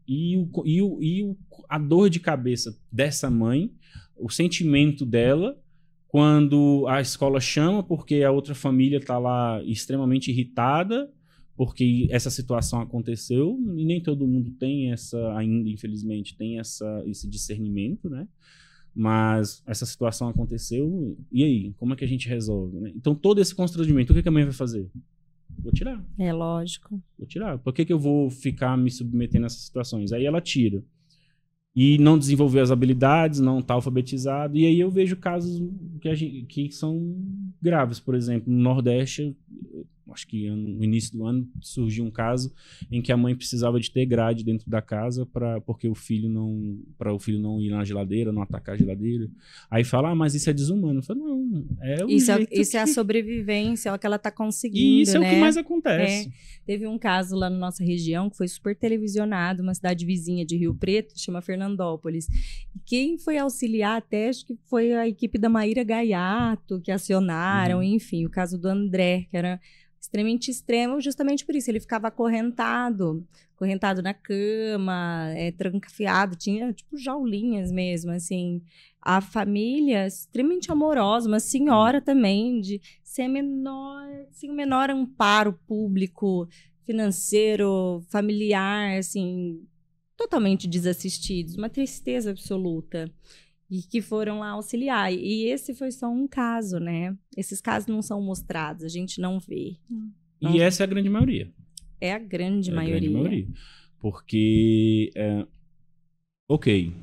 E, o, e, o, e o, a dor de cabeça dessa mãe, o sentimento dela quando a escola chama porque a outra família está lá extremamente irritada porque essa situação aconteceu e nem todo mundo tem essa ainda infelizmente tem essa esse discernimento né Mas essa situação aconteceu, e aí? Como é que a gente resolve? Né? Então, todo esse constrangimento, o que, que a mãe vai fazer? Vou tirar. É lógico. Vou tirar. Por que, que eu vou ficar me submetendo a essas situações? Aí ela tira. E não desenvolveu as habilidades, não está alfabetizado. E aí eu vejo casos que, gente, que são graves. Por exemplo, no Nordeste, acho que no início do ano surgiu um caso em que a mãe precisava de ter grade dentro da casa para porque o filho não para o filho não ir na geladeira, não atacar a geladeira. Aí fala: "Ah, mas isso é desumano". Eu falo: "Não, é o Isso, é, isso que... é a sobrevivência, é o que ela está conseguindo, E isso né? é o que mais acontece. É. Teve um caso lá na nossa região que foi super televisionado, uma cidade vizinha de Rio Preto, chama Fernandópolis. Quem foi auxiliar até, acho que foi a equipe da Maíra Gaiato, que acionaram, Uhum. enfim, o caso do André, que era extremamente extremo, justamente por isso. Ele ficava acorrentado, acorrentado na cama, é, trancafiado, tinha tipo jaulinhas mesmo, assim. A família extremamente amorosa, uma senhora também, de ser menor, sem o menor amparo público, financeiro, familiar, assim, totalmente desassistidos, uma tristeza absoluta. E que foram lá auxiliar. E esse foi só um caso, né? Esses casos não são mostrados, a gente não vê. E essa é a grande maioria. É a grande É a maioria. grande maioria. Porque, é, ok,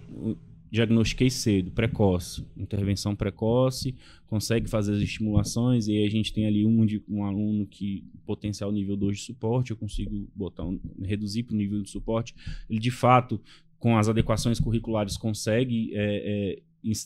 diagnostiquei cedo, precoce, intervenção precoce, consegue fazer as estimulações, e aí a gente tem ali um, de- um aluno que potencial nível 2 de suporte, eu consigo botar um- reduzir para o nível de suporte. Ele, de fato, com as adequações curriculares, consegue é, é,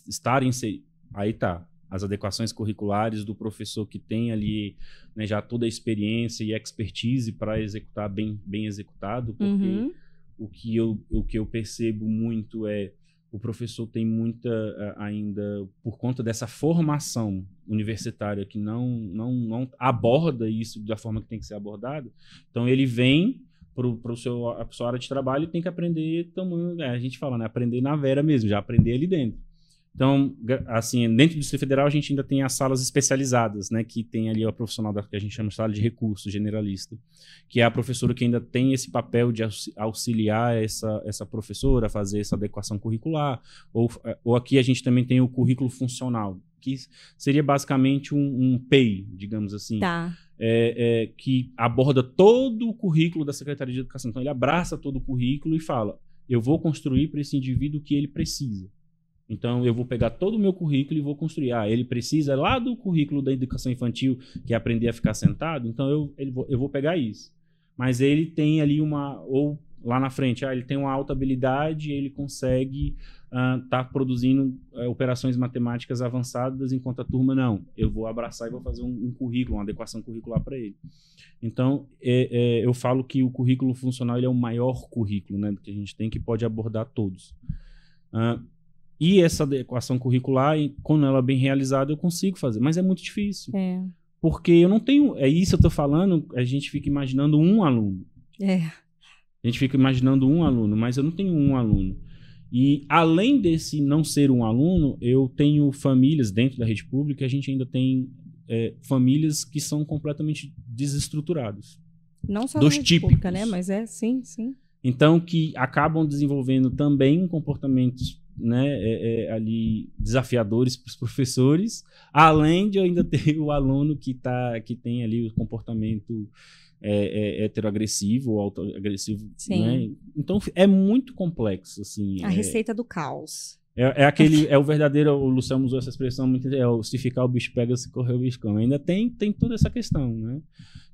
estar inserido. Aí tá. As adequações curriculares do professor que tem ali né, já toda a experiência e expertise para executar bem, bem executado, porque Uhum. o, que eu, o que eu percebo muito é o professor tem muita ainda, por conta dessa formação universitária que não, não, não aborda isso da forma que tem que ser abordado, então ele vem para seu a sua área de trabalho tem que aprender tomando, é, a gente fala, né, aprender na vera mesmo, já aprender ali dentro. Então, assim, dentro do Distrito Federal a gente ainda tem as salas especializadas, né, que tem ali a profissional da, que a gente chama de sala de recursos generalista, que é a professora que ainda tem esse papel de aux- auxiliar essa, essa professora a fazer essa adequação curricular, ou, eh, ou aqui a gente também tem o currículo funcional, que seria basicamente um, um PEI, digamos assim, Tá. é, é, que aborda todo o currículo da Secretaria de Educação. Então, ele abraça todo o currículo e fala: eu vou construir para esse indivíduo o que ele precisa. Então, eu vou pegar todo o meu currículo e vou construir. Ah, ele precisa lá do currículo da educação infantil, que é aprender a ficar sentado. Então, eu, ele vou- eu vou pegar isso. Mas ele tem ali uma. Ou lá na frente, ah, ele tem uma alta habilidade, ele consegue estar produzindo eh, operações matemáticas avançadas, enquanto a turma não. Eu vou abraçar e vou fazer um, um currículo, uma adequação curricular para ele. Então, é, é, eu falo que o currículo funcional ele é o maior currículo né, que a gente tem, que pode abordar todos. Ah, e essa adequação curricular, quando ela é bem realizada, eu consigo fazer, mas é muito difícil. É. Porque eu não tenho. É isso que eu estou falando, a gente fica imaginando um aluno. É. A gente fica imaginando um aluno, mas eu não tenho um aluno. E além desse não ser um aluno, eu tenho famílias dentro da rede pública, a gente ainda tem é, famílias que são completamente desestruturadas. Não só Dos na rede pública, né? Mas é, sim, sim. Então, que acabam desenvolvendo também comportamentos né, é, é, ali desafiadores para os professores, além de eu ainda ter o aluno que, tá, que tem ali o comportamento é, é, heteroagressivo ou autoagressivo. Sim. Né? Então, é muito complexo. Assim, A é, receita do caos. é, é aquele, é o verdadeiro, o Luciano usou essa expressão muito, é se ficar o bicho pega, se correr o bicho come. Ainda tem, tem toda essa questão, né?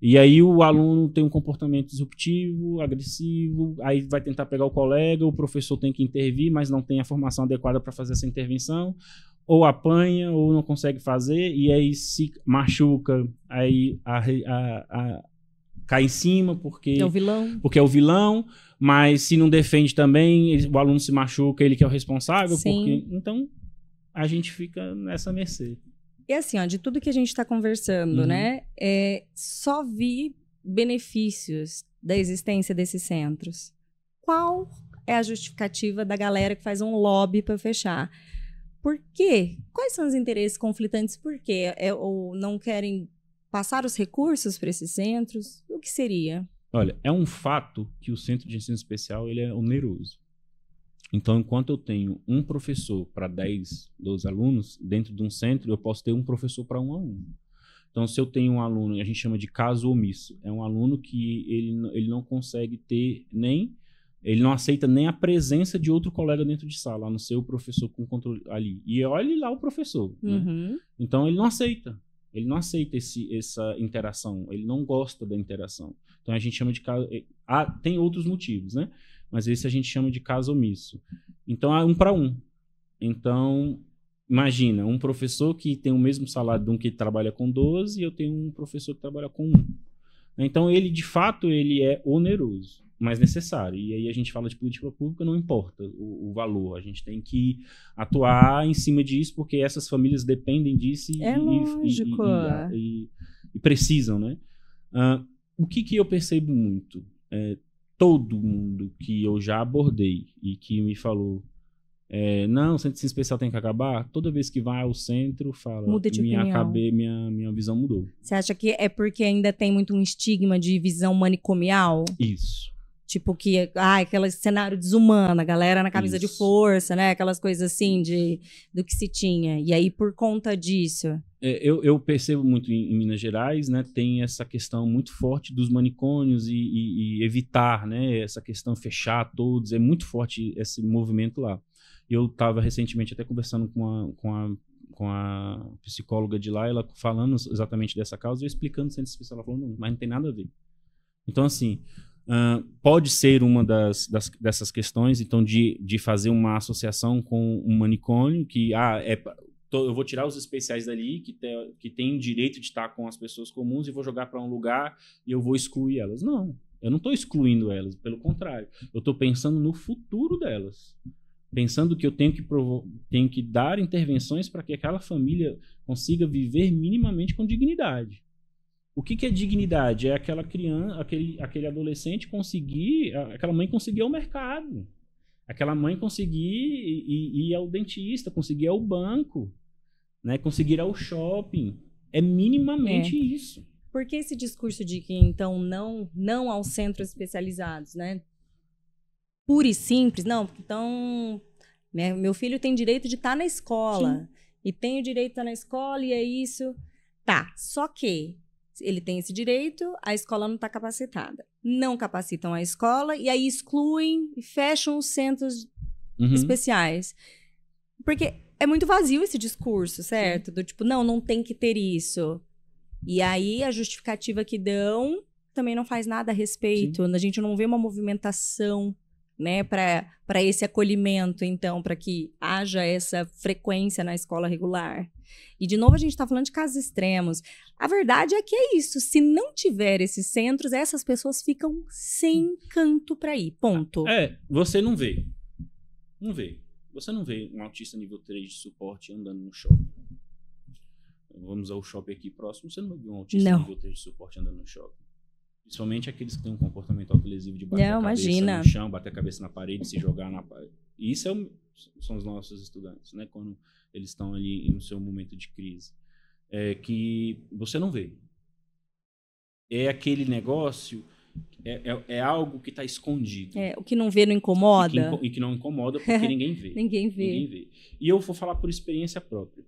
E aí o aluno tem um comportamento disruptivo, agressivo, aí vai tentar pegar o colega, o professor tem que intervir, mas não tem a formação adequada para fazer essa intervenção, ou apanha, ou não consegue fazer, e aí se machuca, aí a, a- a- cai em cima, porque É o vilão. porque é o vilão, mas se não defende também, ele- o aluno se machuca, ele que é o responsável, Sim. porque então a gente fica nessa mercê. E assim, ó, de tudo que a gente está conversando, Uhum. né? É, só vi benefícios da existência desses centros. Qual é a justificativa da galera que faz um lobby para fechar? Por quê? Quais são os interesses conflitantes? Por quê? É, ou não querem passar os recursos para esses centros? O que seria? Olha, é um fato que o centro de ensino especial ele é oneroso. Então, enquanto eu tenho um professor para 10, 12 alunos, dentro de um centro, eu posso ter um professor para um aluno. Então, se eu tenho um aluno, a gente chama de caso omisso, é um aluno que ele, ele não consegue ter nem, ele não aceita nem a presença de outro colega dentro de sala, a não ser o professor com controle ali. E olhe lá o professor. Né? Uhum. Então, ele não aceita. Ele não aceita esse, essa interação, ele não gosta da interação. Então, a gente chama de caso. Ah, tem outros motivos, né? Mas esse a gente chama de caso omisso. Então, é um para um. Então, imagina, um professor que tem o mesmo salário de um que trabalha com 12 e eu tenho um professor que trabalha com um. Então, ele, de fato, ele é oneroso, mas necessário. E aí a gente fala de política pública, não importa o, o valor. A gente tem que atuar em cima disso, porque essas famílias dependem disso e, é. E, e, e, precisam, né? Uh, o que, que eu percebo muito? É, todo mundo que eu já abordei e que me falou é, não, o centro de especial tem que acabar. Toda vez que vai ao centro, fala. Muda de minha opinião. cabe, minha, minha visão mudou. Você acha que é porque ainda tem muito um estigma de visão manicomial? Isso. Tipo que, ah, aquele cenário desumano, a galera na camisa Isso. de força, né? Aquelas coisas assim de do que se tinha. E aí, por conta disso. É, eu, eu percebo muito em, em Minas Gerais, né? Tem essa questão muito forte dos manicônios e, e- e evitar, né? Essa questão fechar todos. É muito forte esse movimento lá. Eu estava recentemente até conversando com a, com a com a psicóloga de lá, ela falando exatamente dessa causa, eu explicando centro especial, ela falou, não, mas não tem nada a ver. Então, assim, ah, pode ser uma das, das- dessas questões, então, de, de fazer uma associação com um manicômio, que, ah, é, tô- eu vou tirar os especiais dali, que, te, que tem direito de estar com as pessoas comuns, e vou jogar para um lugar e eu vou excluir elas. Não, eu não estou excluindo elas, pelo contrário, eu estou pensando no futuro delas. Pensando que eu tenho que, provo- tenho que dar intervenções para que aquela família consiga viver minimamente com dignidade. O que, que é dignidade? É aquela criança, aquele, aquele adolescente conseguir, aquela mãe conseguir ir ao mercado, aquela mãe conseguir ir, ir- ao dentista, conseguir ir ao banco, né? conseguir ir ao shopping. É minimamente isso. Por que esse discurso de que, então, não, não aos centros especializados, né? Pura e simples, não, então, né, meu filho tem direito de estar na escola. E tem o direito de estar na escola, e é isso. Tá, só que ele tem esse direito, a escola não está capacitada. Não capacitam a escola, e aí excluem e fecham os centros Uhum. especiais. Porque é muito vazio esse discurso, certo? Do tipo, não, não tem que ter isso. E aí a justificativa que dão também não faz nada a respeito. A gente não vê uma movimentação, né, para esse acolhimento, então, para que haja essa frequência na escola regular. E de novo a gente está falando de casos extremos. A verdade é que é isso. Se não tiver esses centros, essas pessoas ficam sem canto para ir. Ponto. É, você não vê. Não vê. Você não vê um autista nível 3 de suporte andando no shopping. Vamos ao shopping aqui próximo, você não vai ver um autista Não. nível 3 de suporte andando no shopping. Principalmente aqueles que têm um comportamento autolesivo de bater Não, a cabeça imagina. no chão, bater a cabeça na parede, se jogar na parede. Isso é o- são os nossos estudantes, né? Quando eles estão ali no seu momento de crise. É que você não vê. É aquele negócio, é, é, é algo que está escondido. É, o que não vê não E que, incomoda. e que não incomoda porque ninguém vê. Ninguém vê. Ninguém vê. E eu vou falar por experiência própria.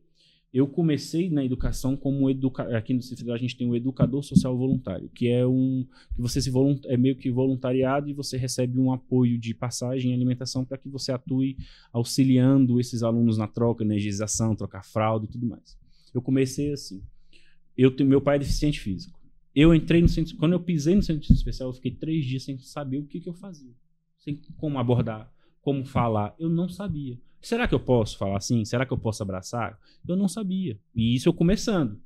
Eu comecei na educação como educa... aqui no Distrito Federal a gente tem o educador social voluntário, que é um que você se volunt... é meio que voluntariado e você recebe um apoio de passagem e alimentação para que você atue auxiliando esses alunos na troca, energização, trocar fralda e tudo mais. Eu comecei assim. Eu meu pai é deficiente físico. Eu entrei no centro, quando eu pisei no centro especial, eu fiquei três dias sem saber o que, que eu fazia, sem como abordar, como falar. Eu não sabia. Será que eu posso falar assim? Será que eu posso abraçar? Eu não sabia. E isso eu começando.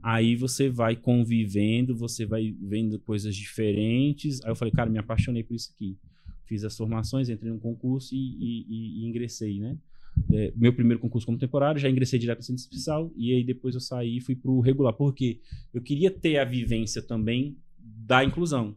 Aí você vai convivendo, você vai vendo coisas diferentes. Aí eu falei, cara, me apaixonei por isso aqui. Fiz as formações, entrei num concurso e, e- e- ingressei, né? É, meu primeiro concurso como temporário, já ingressei direto no centro especial. E aí depois eu saí e fui pro regular. Por quê? Eu queria ter a vivência também da inclusão.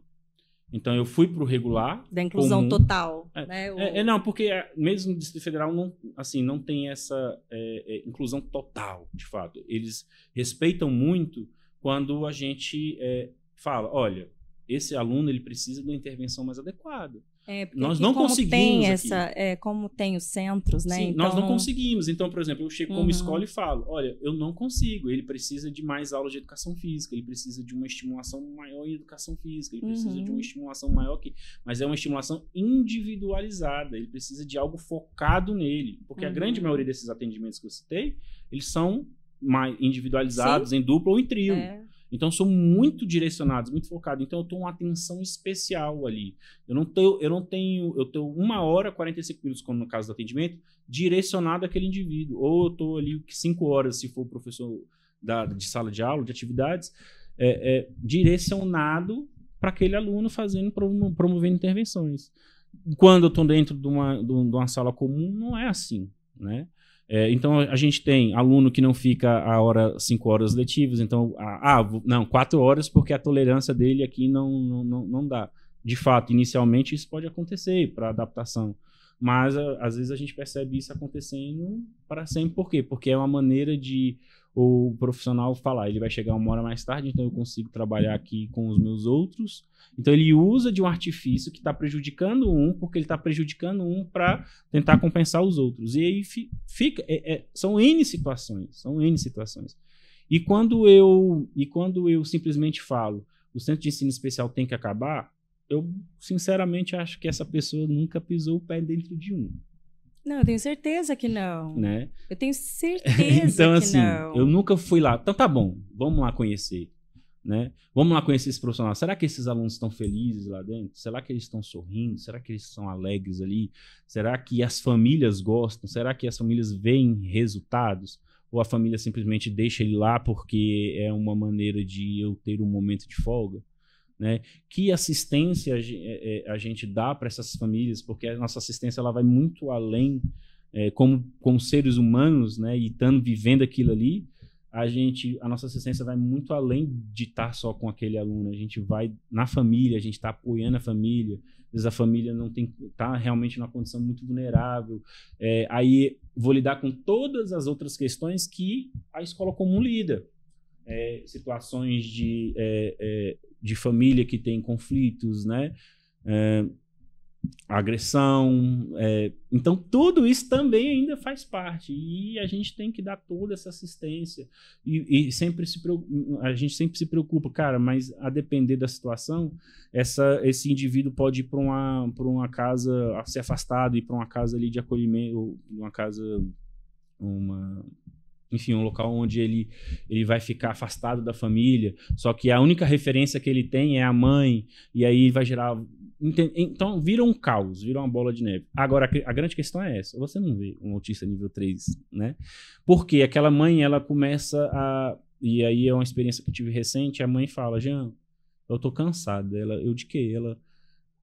Então eu fui pro regular, Da inclusão comum. total. É, né? O- é, é, não, porque é, mesmo no Distrito Federal não, assim, não tem essa é, é, inclusão total, de fato. Eles respeitam muito quando a gente é, fala, olha, esse aluno ele precisa de uma intervenção mais adequada. É, Nós não conseguimos Tem aqui. essa, é, como tem os centros, né? Sim, então, nós não conseguimos. Então, por exemplo, eu chego como Uhum. escola e falo: olha, eu não consigo. Ele precisa de mais aulas de educação física, ele precisa de uma estimulação maior em educação física, ele precisa Uhum. de uma estimulação maior que. Mas é uma estimulação individualizada. Ele precisa de algo focado nele. Porque a Uhum. grande maioria desses atendimentos que eu citei, eles são mais individualizados em dupla ou em trio. É. Então são muito direcionados, muito focados. Então eu tô uma atenção especial ali. Eu não tenho, eu não tenho, eu tenho uma hora, 45 minutos, como no caso do atendimento, direcionado àquele indivíduo. Ou eu tô ali cinco horas, se for professor da, de sala de aula, de atividades, é, é, direcionado para aquele aluno fazendo, promo- promovendo intervenções. Quando eu estou dentro de uma, um- de uma sala comum, não é assim, né? É, então a gente tem aluno que não fica a hora cinco horas letivas, então ah, não quatro horas porque a tolerância dele aqui não não, não, dá. De fato, inicialmente isso pode acontecer para adaptação, mas às vezes a gente percebe isso acontecendo para sempre. Por quê? Porque é uma maneira de o profissional falar, ele vai chegar uma hora mais tarde, então eu consigo trabalhar aqui com os meus outros. Então ele usa de um artifício que está prejudicando um, porque ele está prejudicando um para tentar compensar os outros. E aí fi- fica, é- é- são N situações, são N situações. E quando eu e quando eu simplesmente falo, o centro de ensino especial tem que acabar, eu sinceramente acho que essa pessoa nunca pisou o pé dentro de um, Não, eu tenho certeza que não. né? Eu tenho certeza então, que assim, não. eu nunca fui lá. Então tá bom, vamos lá conhecer. Né? Vamos lá conhecer esse profissional. Será que esses alunos estão felizes lá dentro? Será que eles estão sorrindo? Será que eles são alegres ali? Será que as famílias gostam? Será que as famílias veem resultados? Ou a família simplesmente deixa ele lá porque é uma maneira de eu ter um momento de folga? Né? Que assistência a é, a gente dá para essas famílias? Porque a nossa assistência ela vai muito além é, como, como seres humanos, né, e estando vivendo aquilo ali, a gente, a nossa assistência vai muito além de estar só com aquele aluno. A gente vai na família, a gente está apoiando a família. Às vezes a família não tem, está realmente numa condição muito vulnerável. É, aí vou lidar com todas as outras questões que a escola comum lida. É, situações de, é, é, de família que tem conflitos, né? É, agressão. é, então, tudo isso também ainda faz parte. E a gente tem que dar toda essa assistência. E, e sempre se a gente sempre se preocupa, cara, mas a depender da situação, essa, esse indivíduo pode ir para uma, uma casa, ser afastado, ir para uma casa ali de acolhimento, uma casa. Uma, enfim, um local onde ele, ele vai ficar afastado da família, só que a única referência que ele tem é a mãe, e aí vai gerar. Então, vira um caos, vira uma bola de neve. Agora, a grande questão é essa: você não vê um autista nível 3, né? Porque aquela mãe, ela começa a. E aí é uma experiência que eu tive recente: a mãe fala, Jean, eu tô cansada. Ela, eu de quê? Ela.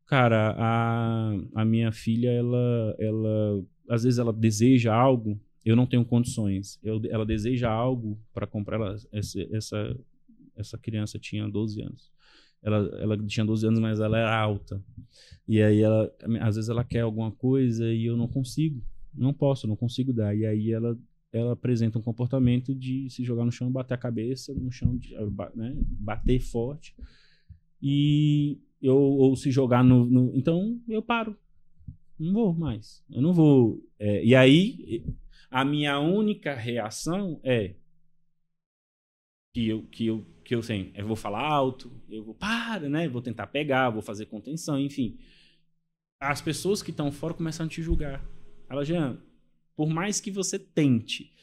Cara, a, a minha filha, ela, ela. Às vezes ela deseja algo eu não tenho condições. Eu, ela deseja algo para comprar. Ela, essa, essa, essa criança tinha 12 anos. Ela, ela tinha 12 anos, mas ela era alta. E aí, ela, às vezes, ela quer alguma coisa e eu não consigo. Não posso, não consigo dar. E aí, ela, ela apresenta um comportamento de se jogar no chão, bater a cabeça no chão, de, né, bater forte. E eu, ou se jogar no, no. Então, eu paro. Não vou mais. Eu não vou. É, e aí, a minha única reação é que eu que eu que eu sei, eu vou falar alto, eu vou para, né? Vou tentar pegar, vou fazer contenção, enfim. As pessoas que estão fora começam a te julgar. Ela já, por mais que você tente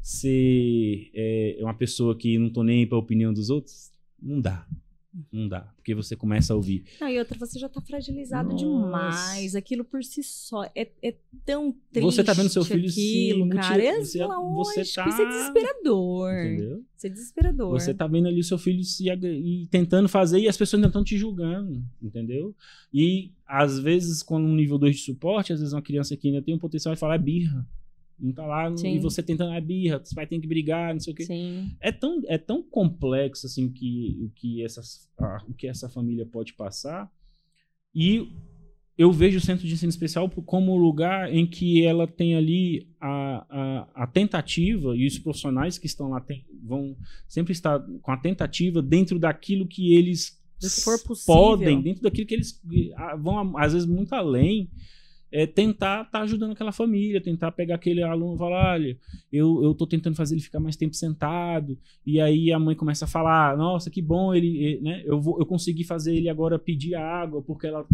ser é, uma pessoa que não tô nem para a opinião dos outros, não dá. Não dá, porque você começa a ouvir. Não, e outra, você já tá fragilizado Nossa. demais. Aquilo por si só é, é tão triste. Você tá vendo seu filho se aquilo, muti- cara. É você- lógico, você tá- Isso é desesperador. Entendeu? Isso é desesperador. Você tá vendo ali o seu filho se e tentando fazer e as pessoas ainda estão te julgando, entendeu? E às vezes, quando um nível 2 de suporte, às vezes uma criança que ainda tem um potencial vai falar é birra. Não tá lá, Sim. e você tentando, é birra, você vai ter que brigar, não sei o quê. Sim. É tão, é tão complexo assim o que, o, que essas, a- o que essa família pode passar. E eu vejo o centro de ensino especial como o lugar em que ela tem ali a, a, a tentativa, e os profissionais que estão lá tem- vão sempre estar com a tentativa dentro daquilo que eles podem, dentro daquilo que eles ah, vão, às vezes, muito além, é tentar estar tá ajudando aquela família, tentar pegar aquele aluno e falar, olha, eu, eu tentando fazer ele ficar mais tempo sentado, e aí a mãe começa a falar, nossa, que bom, ele, ele né, eu, vou, eu consegui fazer ele agora pedir água, porque ela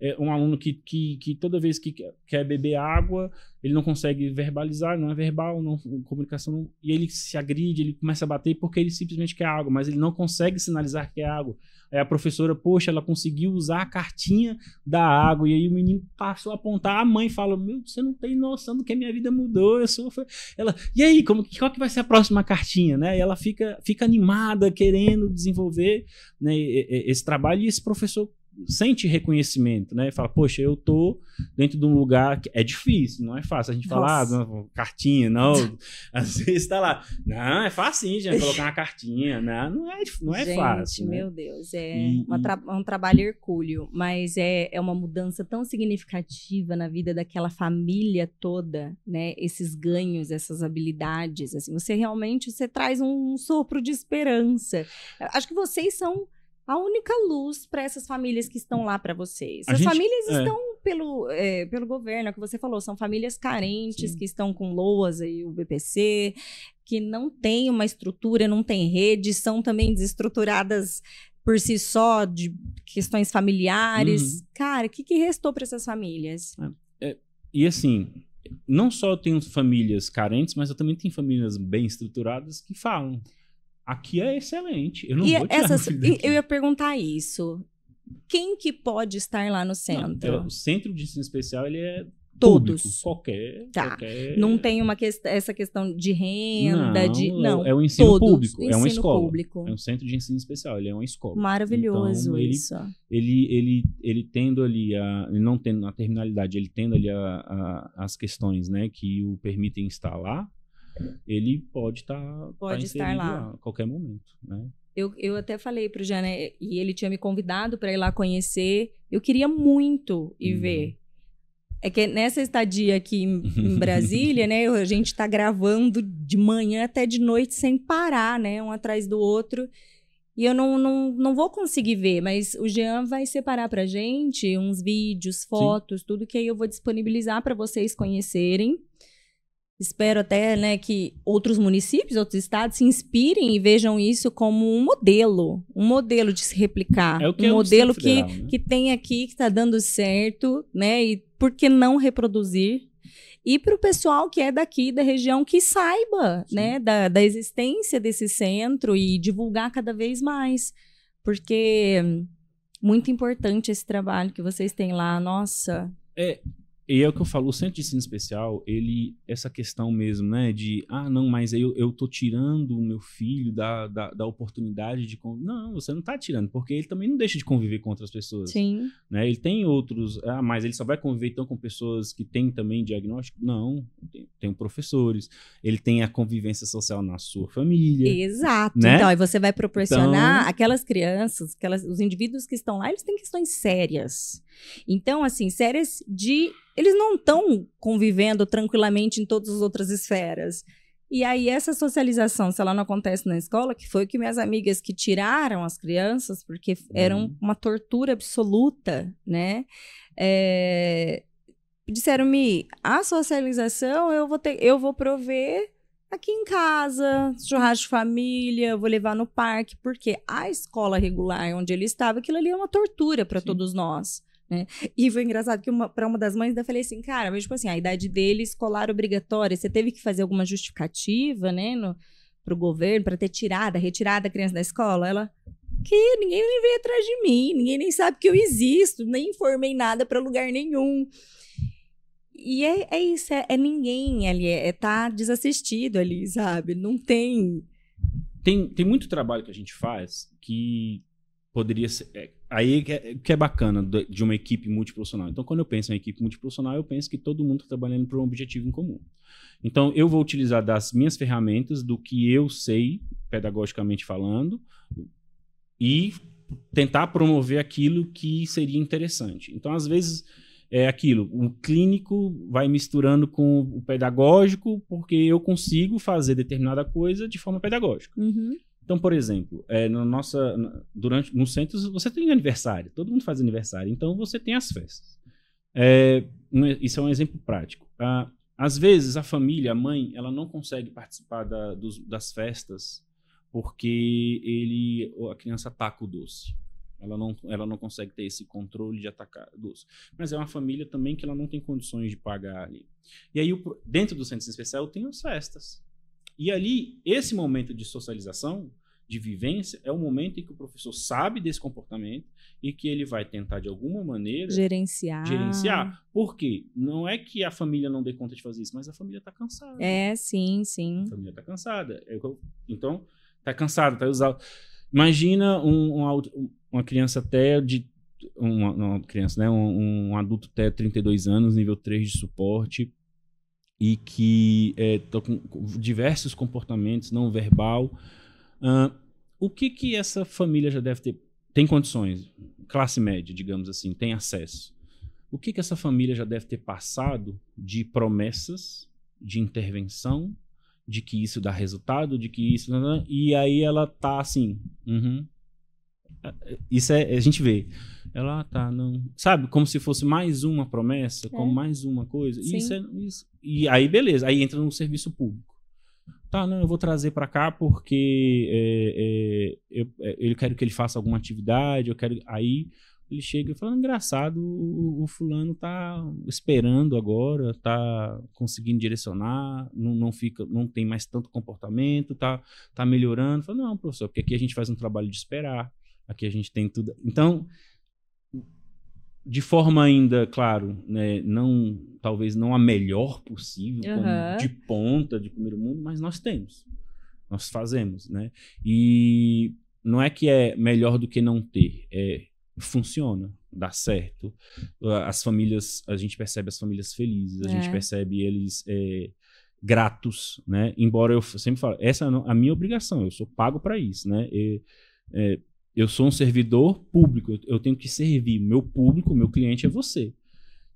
é um aluno que, que, que toda vez que quer beber água, ele não consegue verbalizar, não é verbal, não, comunicação, não, e ele se agride, ele começa a bater porque ele simplesmente quer água, mas ele não consegue sinalizar que é água. Aí a professora, poxa, ela conseguiu usar a cartinha da água. E aí o menino passou a apontar. A mãe fala: Meu, você não tem noção do que a minha vida mudou. Eu sou. Ela, e aí, como, qual que vai ser a próxima cartinha? Né? E ela fica, fica animada, querendo desenvolver né, esse trabalho. E esse professor sente reconhecimento, né? Fala, poxa, eu tô dentro de um lugar que é difícil, não é fácil. A gente fala, ah, não, cartinha, não. Às vezes tá lá, não, é fácil, gente, colocar uma cartinha, não, não é, não é gente, fácil. Né? meu Deus, é e, tra um trabalho hercúleo, mas é, é uma mudança tão significativa na vida daquela família toda, né? Esses ganhos, essas habilidades, assim, você realmente você traz um sopro de esperança. Acho que vocês são a única luz para essas famílias que estão lá para vocês. A As gente, famílias é. estão pelo, é, pelo governo, é o que você falou, são famílias carentes Sim. que estão com loas aí, o BPC, que não tem uma estrutura, não tem rede, são também desestruturadas por si só, de questões familiares. Uhum. Cara, o que, que restou para essas famílias? É, é, e assim, não só eu tenho famílias carentes, mas eu também tenho famílias bem estruturadas que falam. Aqui é excelente. Eu não e vou tirar essas, Eu ia perguntar isso. Quem que pode estar lá no centro? Não, o centro de ensino especial ele é todos. Público, qualquer, tá. Qualquer... Não tem uma que... essa questão de renda, não, de não. É o ensino todos. público, é uma escola. Público. É um centro de ensino especial, ele é uma escola. Maravilhoso então, ele, isso. Ele, ele, ele tendo ali a, ele não tendo a terminalidade, ele tendo ali a, a, as questões, né, que o permitem lá ele pode estar tá, pode tá estar lá. a qualquer momento, né? Eu, eu até falei para o Jana, e ele tinha me convidado para ir lá conhecer. Eu queria muito ir uhum. ver. É que nessa estadia aqui em, em Brasília, né, a gente está gravando de manhã até de noite sem parar, né, um atrás do outro. E eu não, não, não vou conseguir ver, mas o Jean vai separar pra gente uns vídeos, fotos, Sim. tudo que aí eu vou disponibilizar para vocês conhecerem. Espero até né, que outros municípios, outros estados se inspirem e vejam isso como um modelo, um modelo de se replicar, é um é modelo que, federal, né? que tem aqui que está dando certo, né? E por que não reproduzir? E para o pessoal que é daqui da região que saiba, né, da, da existência desse centro e divulgar cada vez mais, porque muito importante esse trabalho que vocês têm lá. Nossa. É, e é o que eu falo, o centro de ensino especial, ele, essa questão mesmo, né, de, ah, não, mas eu, eu tô tirando o meu filho da, da, da oportunidade de. Não, você não tá tirando, porque ele também não deixa de conviver com outras pessoas. Sim. Né? Ele tem outros, ah, mas ele só vai conviver então com pessoas que têm também diagnóstico? Não, tem, tem professores, ele tem a convivência social na sua família. Exato. Né? Então, aí você vai proporcionar então... aquelas crianças, aquelas, os indivíduos que estão lá, eles têm questões sérias. Então, assim, sérias de eles não estão convivendo tranquilamente em todas as outras esferas. E aí, essa socialização, se ela não acontece na escola, que foi o que minhas amigas que tiraram as crianças, porque uhum. uma tortura absoluta, né? É, Disseram-me, a socialização eu vou ter, eu vou prover aqui em casa, churrasco de família, vou levar no parque, porque a escola regular onde ele estava, aquilo ali é uma tortura para todos nós. Né? E foi engraçado que para uma das mães eu falei assim, cara, mas tipo assim, a idade dele escolar obrigatória, você teve que fazer alguma justificativa, né, no, pro governo para ter tirado, retirado a criança da escola? Ela, que ninguém nem veio atrás de mim, ninguém nem sabe que eu existo, nem informei nada para lugar nenhum. E é, é isso, é, é, ninguém ali, é, é tá desassistido ali, sabe? Não tem. Tem, tem muito trabalho que a gente faz que poderia ser. É, aí que é, que é bacana de uma equipe multiprofissional. Então, quando eu penso em equipe multiprofissional, eu penso que todo mundo está trabalhando para um objetivo em comum. Então, eu vou utilizar das minhas ferramentas, do que eu sei, pedagogicamente falando, e tentar promover aquilo que seria interessante. Então, às vezes, é aquilo, o clínico vai misturando com o pedagógico, porque eu consigo fazer determinada coisa de forma pedagógica. Uhum. Então, por exemplo, é, na nossa, durante no centro você tem aniversário, todo mundo faz aniversário, então você tem as festas. É, isso é um exemplo prático. Ah, às vezes a família, a mãe, ela não consegue participar da- dos- das festas porque ele, a criança ataca o doce. Ela não, ela não consegue ter esse controle de atacar doce. Mas é uma família também que ela não tem condições de pagar ali. E aí, dentro do centro especial, tem as festas. E ali, esse momento de socialização, de vivência, é o momento em que o professor sabe desse comportamento e que ele vai tentar, de alguma maneira, Gerenciar. gerenciar. Por quê? Não é que a família não dê conta de fazer isso, mas a família está cansada. É, sim, sim. A família está cansada. É Então, está cansada, está usando. Imagina um- um uma criança até de. Uma, uma criança, né? Um, um adulto até 32 anos, nível 3 de suporte, e que é, com diversos comportamentos não verbal. Ahn, o que que essa família já deve ter? Tem condições, classe média, digamos assim, tem acesso. O que que essa família já deve ter passado de promessas, de intervenção, de que isso dá resultado, de que isso. E aí ela tá assim. uhum. Isso é. A gente vê. Ela ah, tá, não. Sabe? Como se fosse mais uma promessa, como mais uma coisa. Isso é. Isso. E aí, beleza. Aí entra no serviço público. Tá, não, eu vou trazer pra cá porque é, é, eu, é, eu quero que ele faça alguma atividade, eu quero. Aí ele chega e fala: engraçado, o, o fulano tá esperando agora, tá conseguindo direcionar, não, não fica, não tem mais tanto comportamento, tá, tá melhorando. Fala, não, professor, porque aqui a gente faz um trabalho de esperar, aqui a gente tem tudo. Então, de forma ainda, claro, né, não, talvez não a melhor possível, Aham. de ponta, de primeiro mundo, mas nós temos. Nós fazemos, né? E não é que é melhor do que não ter, é funciona, dá certo. As famílias, a gente percebe as famílias felizes, a É. gente percebe eles é, gratos, né? Embora eu sempre falo, essa é a minha obrigação, eu sou pago para isso, né? E, é, eu sou um servidor público, eu, tenho que servir. Meu público, meu cliente é você.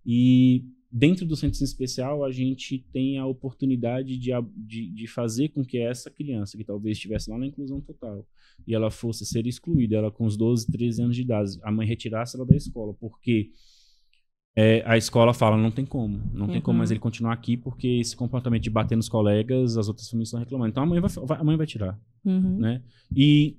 E dentro do centro especial, a gente tem a oportunidade de, de, de fazer com que essa criança, que talvez estivesse lá na inclusão total, e ela fosse ser excluída, ela com os 12, 13 anos de idade, a mãe retirasse ela da escola, porque é, a escola fala, não tem como, não tem como Uhum. mais ele continuar aqui, porque esse comportamento de bater nos colegas, as outras famílias estão reclamando. Então a mãe vai, vai- a mãe vai tirar Uhum. né? E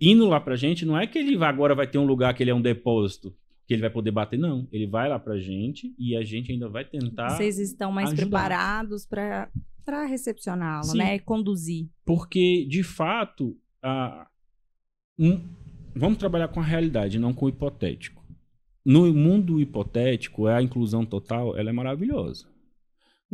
indo lá pra gente, não é que ele vai, agora vai ter um lugar que ele é um depósito, que ele vai poder bater, não. Ele vai lá pra gente e a gente ainda vai tentar. Vocês estão mais ajudar. preparados para para recepcioná-lo, né? E conduzir. Porque, de fato, a- um- vamos trabalhar com a realidade, não com o hipotético. No mundo hipotético, a inclusão total ela é maravilhosa.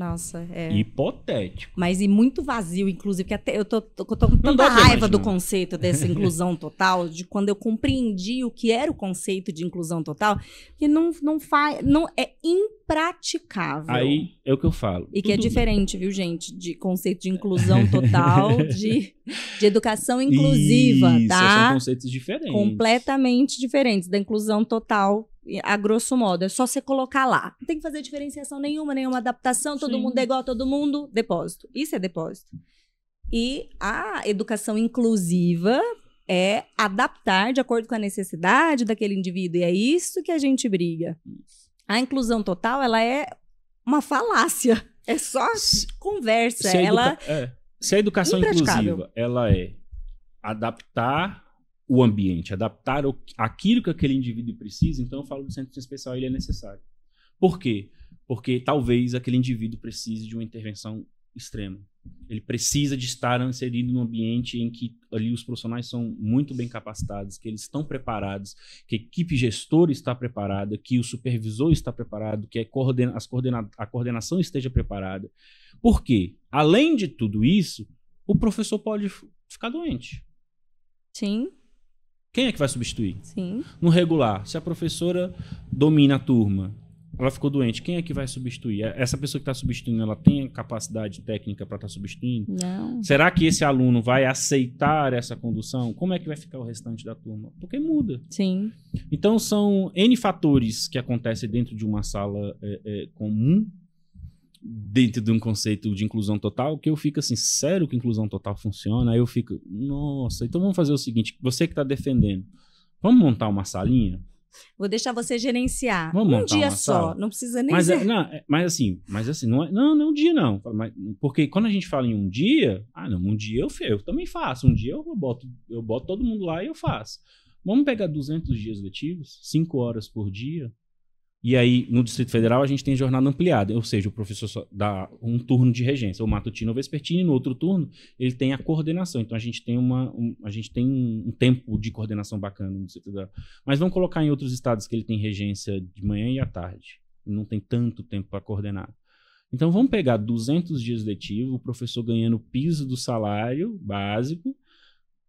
Nossa, é. Hipotético. Mas e muito vazio, inclusive, que até eu tô, tô, tô com tanta raiva do conceito dessa inclusão total, de quando eu compreendi o que era o conceito de inclusão total, que não, não faz. Não, é impraticável. Aí é o que eu falo. E que é diferente, viu, gente? De conceito de inclusão total, de, de educação inclusiva, Isso, São tá? conceitos diferentes. Completamente diferentes da inclusão total, a grosso modo. É só você colocar lá. Não tem que fazer diferenciação nenhuma, nenhuma adaptação, todo Sim. mundo é igual a todo mundo, depósito. Isso é depósito. E a educação inclusiva é adaptar de acordo com a necessidade daquele indivíduo. E é isso que a gente briga. A inclusão total, ela é uma falácia. É só conversa. se a, ela é, se a educação inclusiva ela é adaptar o ambiente, adaptar o- aquilo que aquele indivíduo precisa, então eu falo do centro especial ele é necessário. Por quê? Porque talvez aquele indivíduo precise de uma intervenção extrema. Ele precisa de estar inserido num ambiente em que ali os profissionais são muito bem capacitados, que eles estão preparados, que a equipe gestora está preparada, que o supervisor está preparado, que a, coordena- coordena- a coordenação esteja preparada. Por quê? Além de tudo isso, o professor pode ficar doente. Sim, Quem é que vai substituir? sim. No regular, se a professora domina a turma, ela ficou doente, quem é que vai substituir? Essa pessoa que está substituindo, ela tem capacidade técnica para estar substituindo? Não. Será que esse aluno vai aceitar essa condução? Como é que vai ficar o restante da turma? Porque muda. Sim. Então são N fatores que acontecem dentro de uma sala é, é, comum dentro de um conceito de inclusão total, que eu fico assim, sério que inclusão total funciona? Aí eu fico, nossa, então vamos fazer o seguinte, você que está defendendo, vamos montar uma salinha? Vou deixar você gerenciar. Vamos um dia só. sala? Não precisa nem Mas, ser. é- não, é- mas assim, mas assim, não é, não, não é um dia não. Mas- porque quando a gente fala em um dia, ah, não, um dia eu, eu também faço. Um dia eu boto, eu boto todo mundo lá e eu faço. Vamos pegar 200 dias letivos, 5 horas por dia. E aí, no Distrito Federal, a gente tem jornada ampliada, ou seja, o professor dá um turno de regência, ou matutino ou vespertino, e no outro turno ele tem a coordenação. Então a gente tem uma, um, a gente tem um, tempo de coordenação bacana no Distrito Federal. Mas vamos colocar em outros estados que ele tem regência de manhã e à tarde. Não tem tanto tempo para coordenar. Então vamos pegar 200 dias letivos, o professor ganhando o piso do salário básico.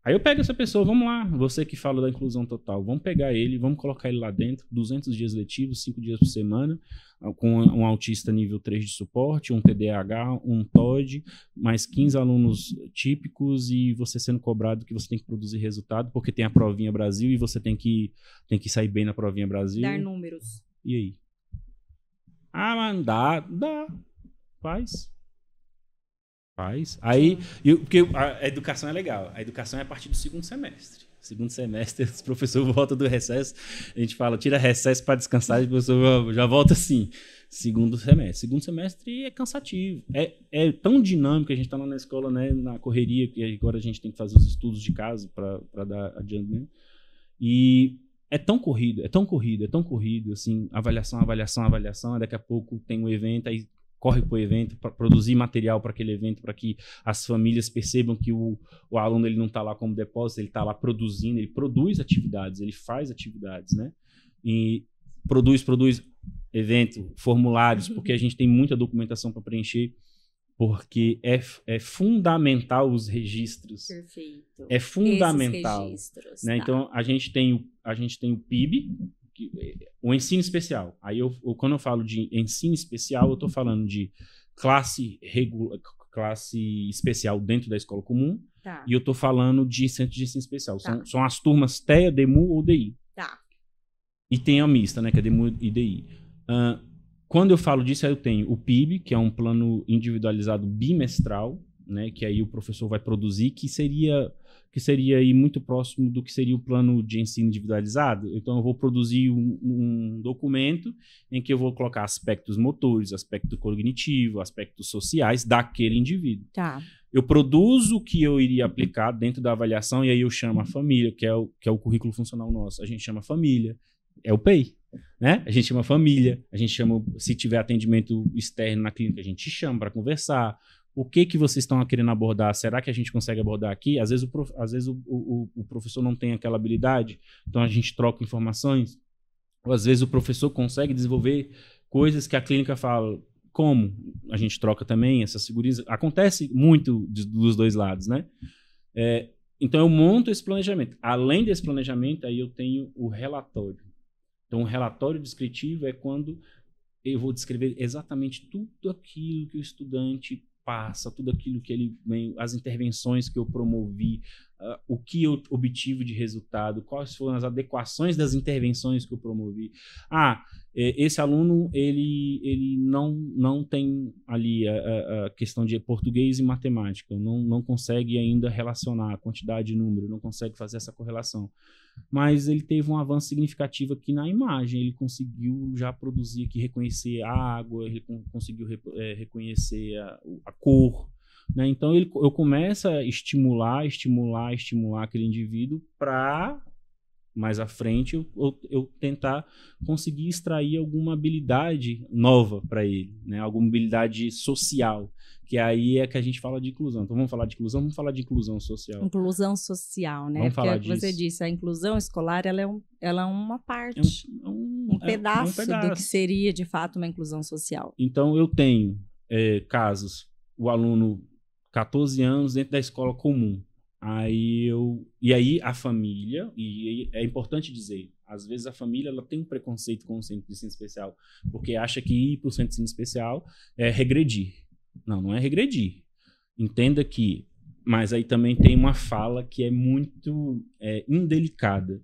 Aí eu pego essa pessoa, vamos lá, você que fala da inclusão total, vamos pegar ele, vamos colocar ele lá dentro, 200 dias letivos, 5 dias por semana, com um autista nível 3 de suporte, um TDAH, um TOD, mais 15 alunos típicos e você sendo cobrado que você tem que produzir resultado, porque tem a provinha Brasil e você tem que, tem que sair bem na provinha Brasil. Dar números. E aí? Ah, mas dá, dá. Faz. Faz. Aí, e o- porque a educação é legal. A educação é a partir do segundo semestre. Segundo semestre, os professores voltam do recesso. A gente fala, tira recesso para descansar e o professor já volta assim. Segundo semestre. Segundo semestre é cansativo. É, é tão dinâmico, a gente está lá na escola, né, na correria, que agora a gente tem que fazer os estudos de casa para dar adiantamento. E é tão corrido, é tão corrido, é tão corrido, assim, avaliação, avaliação, avaliação, daqui a pouco tem um evento, aí corre para o evento para produzir material para aquele evento, para que as famílias percebam que o, o aluno ele não está lá como depósito, ele está lá produzindo, ele produz atividades, ele faz atividades, né? E produz, produz evento, formulários, porque a gente tem muita documentação para preencher, porque é, é fundamental os registros. Perfeito. É fundamental. Registros, né? tá. Então a gente tem o, a gente tem o PIB, o ensino especial. Aí eu, eu- quando eu falo de ensino especial, eu estou falando de classe regula, classe especial dentro da escola comum Tá. e eu estou falando de centro de ensino especial. São, Tá. são as turmas TEA, DEMU ou DI. Tá. E tem a mista, né, que é DEMU e DI. Ah, quando eu falo disso, eu tenho o PIB, que é um plano individualizado bimestral, né, que aí o professor vai produzir, que seria que seria aí muito próximo do que seria o plano de ensino individualizado. Então eu vou produzir um, um documento em que eu vou colocar aspectos motores, aspecto cognitivo, aspectos sociais daquele indivíduo Tá. eu produzo o que eu iria aplicar dentro da avaliação e aí eu chamo a família, que é o, que é o currículo funcional nosso. A gente chama família, é o PEI, né? A gente chama família, a gente chama, se tiver atendimento externo na clínica, a gente chama para conversar. O que que vocês estão querendo abordar? Será que a gente consegue abordar aqui? Às vezes o, prof- às vezes o, o, o professor não tem aquela habilidade, então a gente troca informações. Ou às vezes o professor consegue desenvolver coisas que a clínica fala, como a gente troca também essas figurinhas. Acontece muito de- dos dois lados, né? É, então eu monto esse planejamento. Além desse planejamento, aí eu tenho o relatório. Então o relatório descritivo é quando eu vou descrever exatamente tudo aquilo que o estudante passa, tudo aquilo que ele vem, as intervenções que eu promovi, ah, o que eu obtive de resultado, quais foram as adequações das intervenções que eu promovi. Ah, é, esse aluno ele, ele não, não tem ali a- a questão de português e matemática, não, não consegue ainda relacionar a quantidade e número, não consegue fazer essa correlação. Mas ele teve um avanço significativo aqui na imagem, ele conseguiu já produzir aqui, reconhecer a água, ele con- conseguiu é, reconhecer a, a cor. Né? Então ele, eu começo a estimular, estimular, estimular aquele indivíduo para mais à frente eu, eu, eu tentar conseguir extrair alguma habilidade nova para ele, né? Alguma habilidade social, que aí é que a gente fala de inclusão. Então vamos falar de inclusão, vamos falar de inclusão social. Inclusão social, né? Vamos Porque falar é o que você disso. disse, a inclusão escolar ela é, um, ela é uma parte, É um, um, é um- é um pedaço, do que pedaço. seria de fato uma inclusão social. Então eu tenho é, casos, o aluno 14 anos dentro da escola comum. Aí eu e aí a família e é importante dizer, às vezes a família ela tem um preconceito com o centro de ensino especial, porque acha que ir para o centro de ensino especial é regredir. Não, não é regredir. Entenda que, mas aí também tem uma fala que é muito é, indelicada.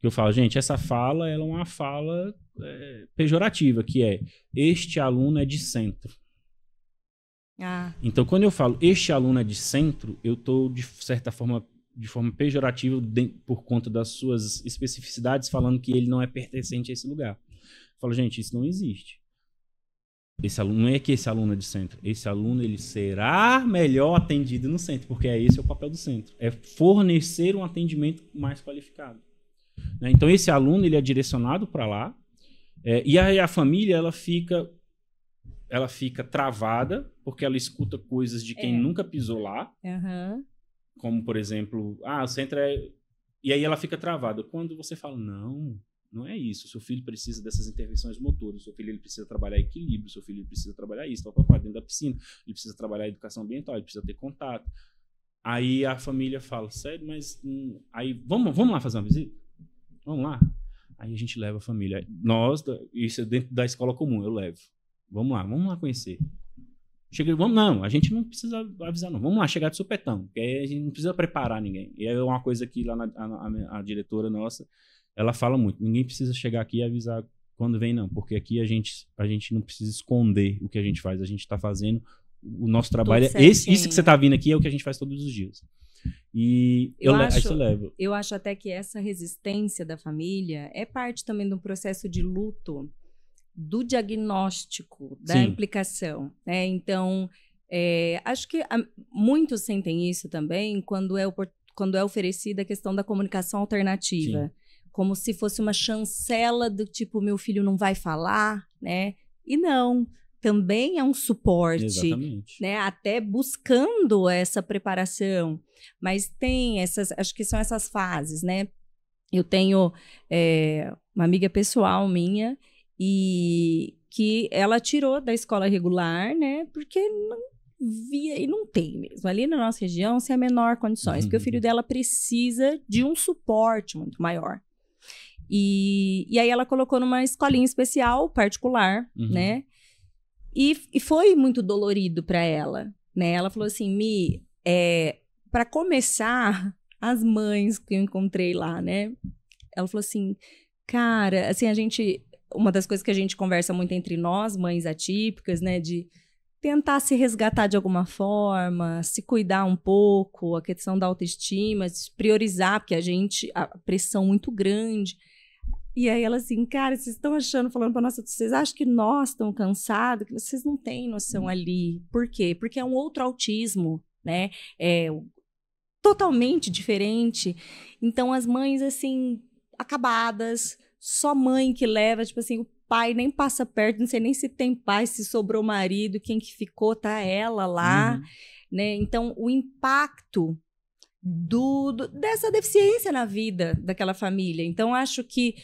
Que eu falo, gente, essa fala ela é uma fala é, pejorativa, que é este aluno é de centro. Ah, Então, quando eu falo este aluno é de centro, eu estou, de certa forma, de forma pejorativa, de- por conta das suas especificidades, falando que ele não é pertencente a esse lugar. Eu falo, gente, isso não existe. Esse aluno não é que esse aluno é de centro. Esse aluno ele será melhor atendido no centro, porque é esse é o papel do centro, é fornecer um atendimento mais qualificado. né? Então esse aluno ele é direcionado para lá é, e aí a família ela fica ela fica travada porque ela escuta coisas de quem É. nunca pisou lá, aham. como por exemplo, ah, o centro é e aí ela fica travada. Quando você fala não, não é isso. Seu filho precisa dessas intervenções motoras. Seu filho ele precisa trabalhar equilíbrio. Seu filho ele precisa trabalhar isso, tal, tal, dentro da piscina. Ele precisa trabalhar educação ambiental. Ele precisa ter contato. Aí a família fala, sério, mas hum, aí vamos, vamos lá fazer uma visita? Vamos lá. Aí a gente leva a família. Nós, isso é dentro da escola comum, eu levo. Vamos lá, vamos lá conhecer. Chega, vamos, não, a gente não precisa avisar, não. Vamos lá, chegar de supetão, que aí a gente não precisa preparar ninguém. E é uma coisa que lá na, a, a- diretora nossa, ela fala muito: ninguém precisa chegar aqui e avisar quando vem, não, porque aqui a gente, a gente não precisa esconder o que a gente faz, a gente está fazendo. O nosso trabalho é esse, isso que você está vindo aqui é o que a gente faz todos os dias. E eu, Eu acho- leva. Eu acho até que essa resistência da família é parte também do processo de luto, do diagnóstico, da Sim. implicação. Né? Então, é, acho que a- muitos sentem isso também quando é, quando é oferecida a questão da comunicação alternativa. Como se fosse uma chancela do tipo, meu filho não vai falar, né? E não, também é um suporte Exatamente. né, até buscando essa preparação. Mas tem essas, acho que são essas fases, né? Eu tenho é, uma amiga pessoal minha e que ela tirou da escola regular, né? Porque não via e não tem mesmo. Ali na nossa região, sem a menor condições, porque o filho dela precisa de um suporte muito maior. E, e aí ela colocou numa escolinha especial, particular, Uhum. né? E, e foi muito dolorido para ela, né? Ela falou assim, Mi, é, para começar, as mães que eu encontrei lá, né? Ela falou assim, cara, assim, a gente... Uma das coisas que a gente conversa muito entre nós, mães atípicas, né? De tentar se resgatar de alguma forma, se cuidar um pouco, a questão da autoestima, priorizar, porque a gente... A pressão muito grande. E aí ela assim, cara, vocês estão achando, falando para nossa, vocês acham que nós estamos cansados, que vocês não têm noção ali. Por quê? Porque é um outro autismo, né? É totalmente diferente. Então as mães assim, acabadas, só mãe que leva, tipo assim, o pai nem passa perto, não sei nem se tem pai, se sobrou marido, quem que ficou tá ela lá, Uhum. né? Então o impacto do, do- dessa deficiência na vida daquela família. Então acho que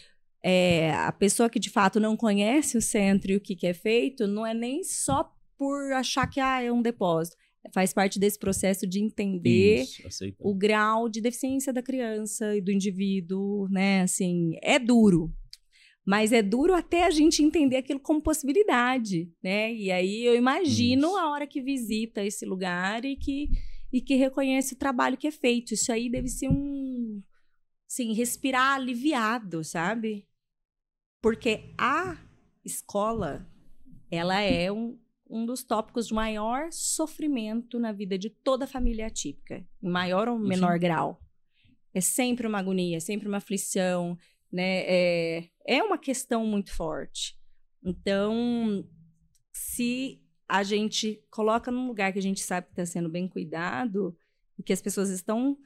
é, a pessoa que de fato não conhece o centro e o que, que é feito, não é nem só por achar que ah, é um depósito. Faz parte desse processo de entender Isso, o grau de deficiência da criança e do indivíduo, né? Assim, é duro. Mas é duro até a gente entender aquilo como possibilidade, né? E aí eu imagino Isso. a hora que visita esse lugar e que, e que reconhece o trabalho que é feito. Isso aí deve ser um. Assim, respirar aliviado, sabe? Porque a escola, ela é um, um dos tópicos de maior sofrimento na vida de toda família atípica, em maior ou Sim. menor grau. É sempre uma agonia, é sempre uma aflição, né? É, é uma questão muito forte. Então, se a gente coloca num lugar que a gente sabe que está sendo bem cuidado e que as pessoas estão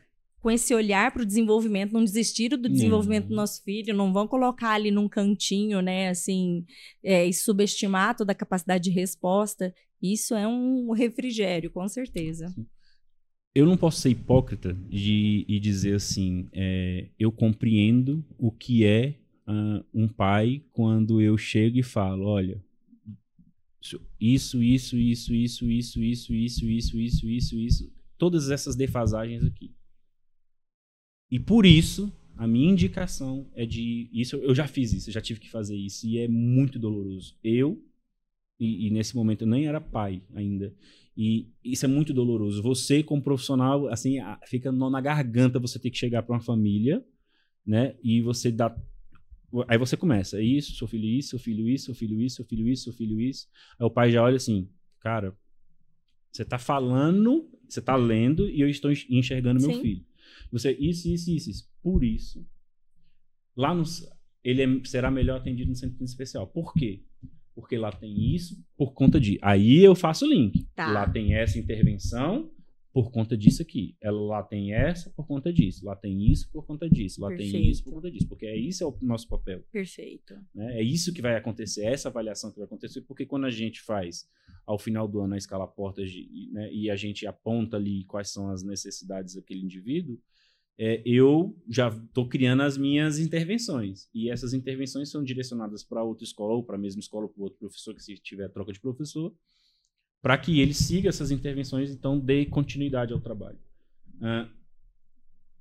com esse olhar para o desenvolvimento, não desistiram do desenvolvimento do Não. nosso filho, não vão colocar ali num cantinho, né, assim, é, e subestimar toda a capacidade de resposta. Isso é um refrigério, com certeza. eu não posso ser hipócrita de, e dizer assim, é, eu compreendo o que é ah, um pai quando eu chego e falo, olha, isso, isso, isso, isso, isso, isso, isso, isso, isso, isso, isso, todas essas defasagens aqui. E por isso, a minha indicação é de. Isso eu já fiz isso, eu já tive que fazer isso, e é muito doloroso. Eu, e, e nesse momento eu nem era pai ainda, e isso é muito doloroso. Você, como profissional, assim, fica nó na garganta você ter que chegar para uma família, né? E você dá. Aí você começa, é isso, seu filho isso, seu filho isso, seu filho isso, seu filho isso, seu filho isso. Aí o pai já olha assim, cara, Você está falando, você está lendo e eu estou enxergando meu Sim. filho. Você, isso, isso, isso, isso. Por isso, lá no, ele é- será melhor atendido no centro especial. Por quê? Porque lá tem isso por conta de. Aí eu faço o link. Tá. Lá tem essa intervenção por conta disso aqui. Ela lá tem essa por conta disso. Lá tem isso por conta disso. Lá tem isso por Perfeito. conta disso. Porque é isso é o nosso papel. Perfeito. né? É isso que vai acontecer, é essa avaliação que vai acontecer, porque quando a gente faz ao final do ano a escala portas né, e a gente aponta ali quais são as necessidades daquele indivíduo, é, eu já estou criando as minhas intervenções. E essas intervenções são direcionadas para outra escola, ou para a mesma escola, ou para outro professor, que se tiver troca de professor, para que ele siga essas intervenções, então dê continuidade ao trabalho.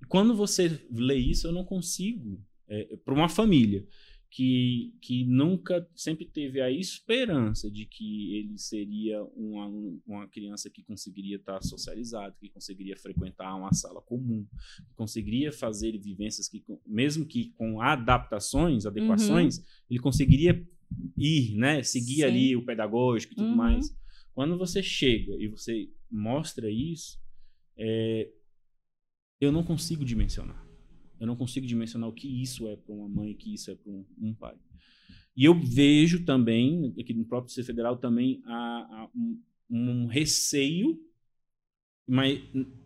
Quando você lê isso, eu não consigo, para uma família que, que nunca, sempre teve a esperança de que ele seria uma, uma criança que conseguiria estar socializado, que conseguiria frequentar uma sala comum, que conseguiria fazer vivências que, mesmo que com adaptações, adequações, ele conseguiria ir, né, seguir Sim. ali o pedagógico e tudo Uhum. mais. Quando você chega e você mostra isso, é, eu não consigo dimensionar. Eu não consigo dimensionar o que isso é para uma mãe, o que isso é para um, um pai. E eu vejo também, aqui no próprio Distrito Federal, também a um, um receio mas,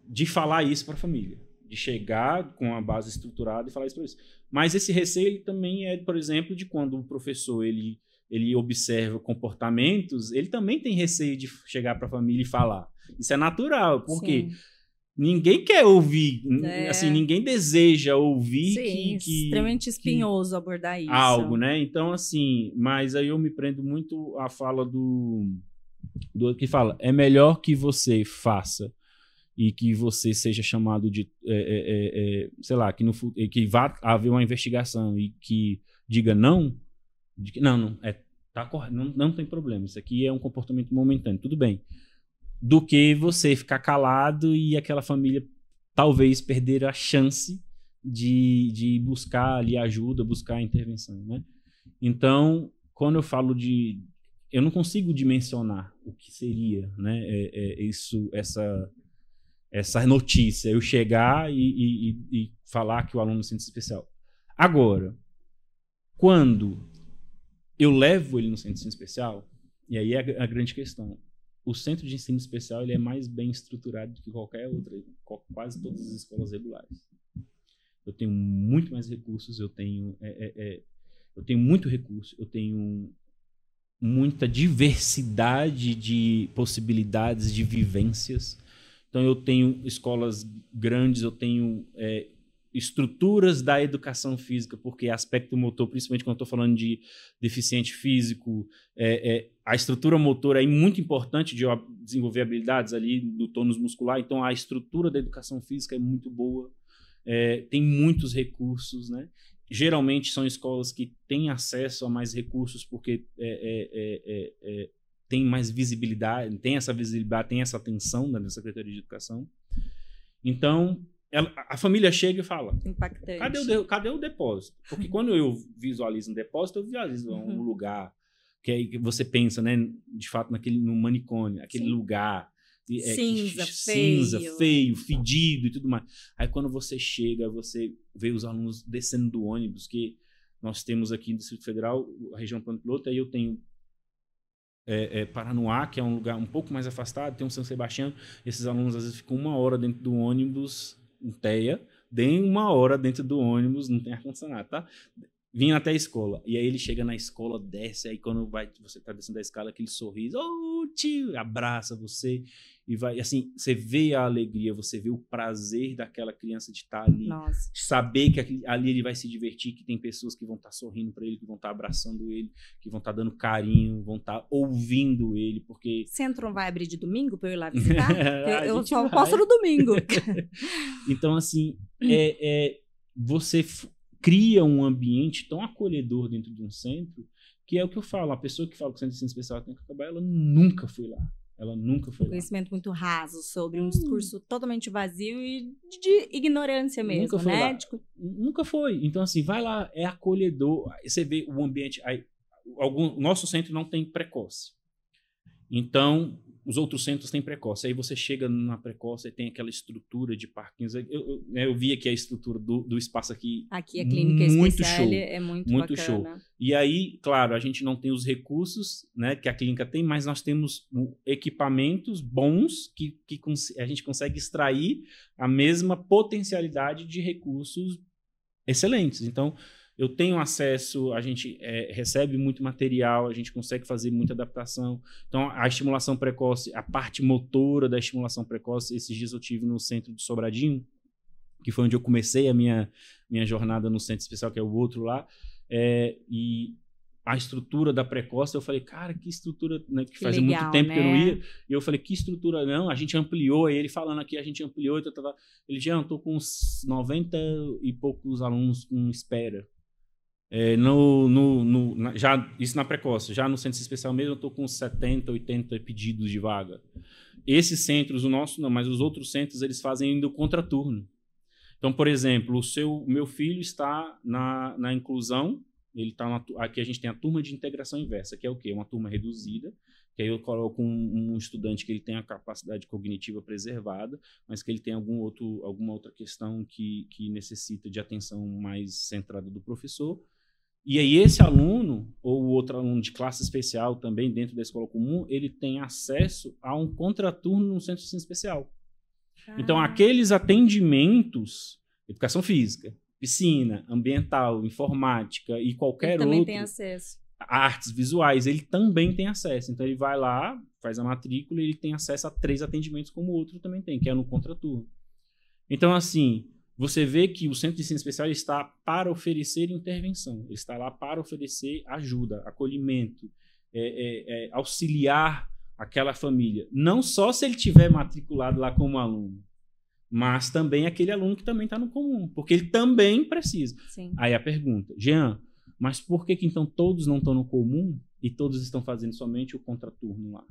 de falar isso para a família. De chegar com a base estruturada e falar isso para eles. Mas esse receio também é, por exemplo, de quando o professor ele, ele observa comportamentos, ele também tem receio de chegar para a família e falar. Isso é natural, porque Sim. Ninguém quer ouvir, É. assim, ninguém deseja ouvir Sim, que, que extremamente espinhoso abordar isso. algo, né? Então, assim, mas aí eu me prendo muito à fala do, do outro que fala: é melhor que você faça e que você seja chamado de, é, é, é, é, sei lá, que, no, que vá haver uma investigação e que diga não, de que, não, não, é, tá correto, não, não tem problema, isso aqui é um comportamento momentâneo, tudo bem. Do que você ficar calado e aquela família talvez perder a chance de, de buscar ali ajuda, buscar intervenção, né? Então, quando eu falo de, eu não consigo dimensionar o que seria, né? É, é, isso, essa, essa notícia, eu chegar e, e- e- falar que o aluno sente especial. Agora, quando eu levo ele no centro especial, e aí é a grande questão. O centro de ensino especial ele é mais bem estruturado do que qualquer outra, quase todas as escolas regulares. Eu tenho muito mais recursos, eu tenho, é, é, é, eu tenho muito recurso, eu tenho muita diversidade de possibilidades de vivências. Então eu tenho escolas grandes, eu tenho é, estruturas da educação física, porque aspecto motor, principalmente quando estou falando de deficiente físico, é, é, a estrutura motor é muito importante de desenvolver habilidades ali do tônus muscular. Então a estrutura da educação física é muito boa, é, tem muitos recursos, né? Geralmente são escolas que têm acesso a mais recursos porque é, é, é, é, é, tem mais visibilidade, tem essa visibilidade, tem essa atenção da Secretaria de Educação. Então, ela- a família chega e fala: Impactante. cadê o, cadê o depósito? Porque quando eu visualizo um depósito, eu visualizo um Uhum. lugar que aí que você pensa, né, de fato, naquele, no manicômio, aquele Sim. lugar. é, Cinza, cinza, feio. feio, fedido e tudo mais. Aí quando você chega, você vê os alunos descendo do ônibus, que nós temos aqui no Distrito Federal, a região Plano Piloto, aí eu tenho é, é, Paranoá, que é um lugar um pouco mais afastado, tem um São Sebastião, esses alunos às vezes ficam uma hora dentro do ônibus, em teia, nem uma hora dentro do ônibus, não tem ar-condicionado, tá? Vindo até a escola. E aí ele chega na escola, desce, aí quando vai, você tá descendo da escala, aquele sorriso, ô tio, abraça você, e vai, assim, você vê a alegria, você vê o prazer daquela criança de estar ali, Nossa. saber que aqui- ali ele vai se divertir, que tem pessoas que vão estar sorrindo para ele, que vão estar abraçando ele, que vão estar dando carinho, vão estar ouvindo ele, porque Centro vai abrir de domingo pra eu ir lá visitar? Eu eu só vai. posso no domingo. então assim é, é- você cria um ambiente tão acolhedor dentro de um centro que é o que eu falo, a pessoa que fala que o centro de ensino especial tem que acabar, ela nunca foi lá, ela nunca foi Um lá. conhecimento muito raso sobre Hum. um discurso totalmente vazio e de ignorância mesmo, Nunca foi né? lá. De- Nunca foi. Então, assim, vai lá, é acolhedor. Você vê o ambiente. Aí, algum, o nosso centro não tem precoce. Então, os outros centros têm precoce. Aí você chega na precoce e tem aquela estrutura de parquinhos. Eu, eu, né, eu vi aqui a estrutura do, do espaço aqui. Aqui a clínica muito especial show, é muito, muito bacana. show. E aí, claro, a gente não tem os recursos né, que a clínica tem, mas nós temos equipamentos bons que, que a gente consegue extrair a mesma potencialidade de recursos excelentes. Então, eu tenho acesso, a gente é, recebe muito material, a gente consegue fazer muita adaptação. Então, a estimulação precoce, a parte motora da estimulação precoce, esses dias eu tive no centro de Sobradinho, que foi onde eu comecei a minha, minha jornada no centro especial, que é o outro lá, é, e a estrutura da precoce, eu falei, cara, que estrutura, né, que, fazia muito tempo né? que eu não né? ia, e eu falei, que estrutura, não, a gente ampliou, e ele falando aqui, a gente ampliou, ele já, eu tô com uns 90 e poucos alunos com espera, é, no, no, no na, já, isso na precoce. Já no centro especial mesmo, eu estou com 70, 80 pedidos de vaga. Esses centros, o nosso não, mas os outros centros, eles fazem ainda o contraturno. Então, por exemplo, o seu, meu filho está na, na inclusão, ele está na, aqui a gente tem a turma de integração inversa, que é o quê? Uma turma reduzida, que aí eu coloco um, um, estudante que ele tem a capacidade cognitiva preservada, mas que ele tem algum outro, alguma outra questão que, que necessita de atenção mais centrada do professor. E aí esse aluno, ou outro aluno de classe especial também dentro da escola comum, ele tem acesso a um contraturno no centro de ensino especial. Ah. Então, aqueles atendimentos, educação física, piscina, ambiental, informática e qualquer ele também outro... tem acesso. Artes visuais, ele também tem acesso. Então, ele vai lá, faz a matrícula e ele tem acesso a três atendimentos como o outro também tem, que é no contraturno. Então, assim, você vê que o centro de ensino especial está para oferecer intervenção, ele está lá para oferecer ajuda, acolhimento, é, é, é, auxiliar aquela família. Não só se ele tiver matriculado lá como aluno, mas também aquele aluno que também está no comum, porque ele também precisa. Sim. Aí a pergunta, Jean, mas por que, que então todos não estão no comum e todos estão fazendo somente o contraturno lá?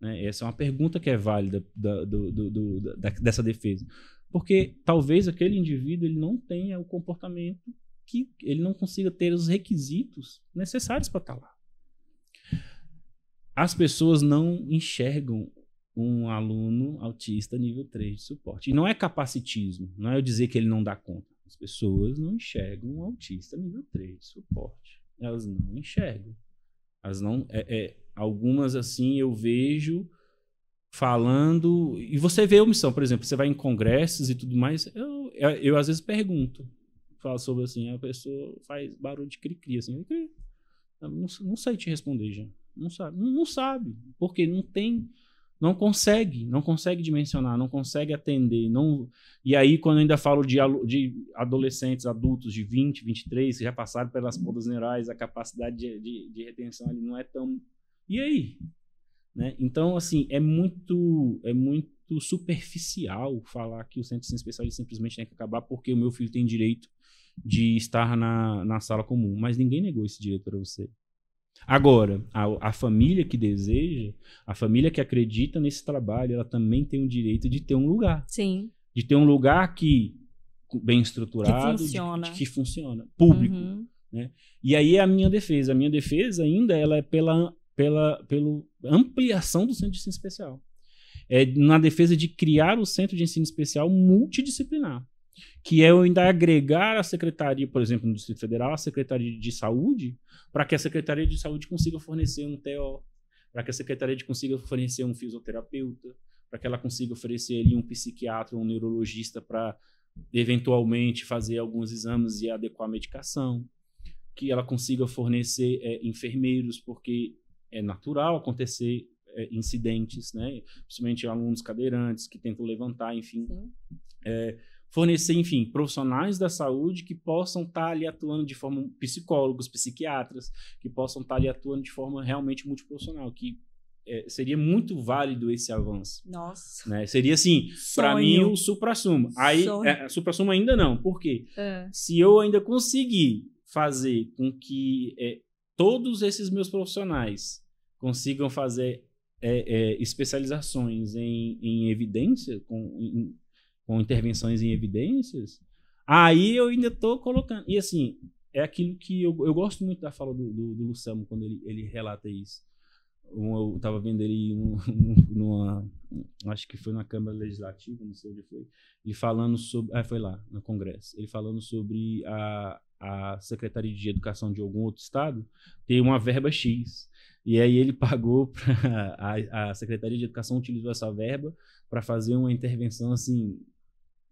Né? Essa é uma pergunta que é válida da, do, do, do, da, dessa defesa. Porque talvez aquele indivíduo ele não tenha o comportamento que ele não consiga ter os requisitos necessários para estar tá lá. As pessoas não enxergam um aluno autista nível 3 de suporte. E não é capacitismo, não é eu dizer que ele não dá conta. As pessoas não enxergam um autista nível 3 de suporte. Elas não enxergam. Elas não. É, é, algumas, assim, eu vejo falando. E você vê a omissão, por exemplo, você vai em congressos e tudo mais. Eu, eu, eu às vezes pergunto, falo sobre assim, a pessoa faz barulho de cri-cri, assim, não, não sei te responder, já. Não sabe, não, não sabe, porque não tem, não consegue, não consegue dimensionar, não consegue atender, não. E aí quando ainda falo de, de adolescentes, adultos de 20, 23 que já passaram pelas podas neurais, a capacidade de, de, de retenção ali não é tão. E aí? Né? Então, assim, é muito, é muito superficial falar que o centro de ensino especial simplesmente tem que acabar porque o meu filho tem direito de estar na, na sala comum. Mas ninguém negou esse direito para você. Agora, a, a, família que deseja, a família que acredita nesse trabalho, ela também tem o direito de ter um lugar. Sim. De ter um lugar que bem estruturado, que funciona, de, de que funciona público. Uhum. Né? E aí é a minha defesa. A minha defesa ainda ela é pela pela pelo ampliação do centro de ensino especial. É na defesa de criar o centro de ensino especial multidisciplinar, que é ainda agregar a secretaria, por exemplo, no Distrito Federal, a Secretaria de Saúde, para que a Secretaria de Saúde consiga fornecer um TO, para que a Secretaria de consiga fornecer um fisioterapeuta, para que ela consiga oferecer ali um psiquiatra, um neurologista para eventualmente fazer alguns exames e adequar a medicação, que ela consiga fornecer é, enfermeiros, porque é natural acontecer é, incidentes, né? Principalmente alunos cadeirantes que tentam levantar, enfim. É, fornecer, enfim, profissionais da saúde que possam estar tá ali atuando de forma psicólogos, psiquiatras, que possam estar tá ali atuando de forma realmente multiprofissional, que é, seria muito válido esse avanço. Nossa. Né? Seria assim, para mim o supra-sumo. Aí, é, supra-sumo ainda não. Por quê? É. Se eu ainda conseguir fazer com que é, todos esses meus profissionais consigam fazer é, é, especializações em, em evidência, com, em, com intervenções em evidências, aí eu ainda estou colocando. E assim, é aquilo que eu, eu gosto muito da fala do, do, do quando ele, ele relata isso. eu estava vendo ele numa, acho que foi na Câmara Legislativa, não sei onde foi, ele falando sobre, ah, foi lá, no Congresso, ele falando sobre a, a Secretaria de Educação de algum outro estado ter uma verba X. E aí ele pagou para a, a Secretaria de Educação utilizou essa verba para fazer uma intervenção assim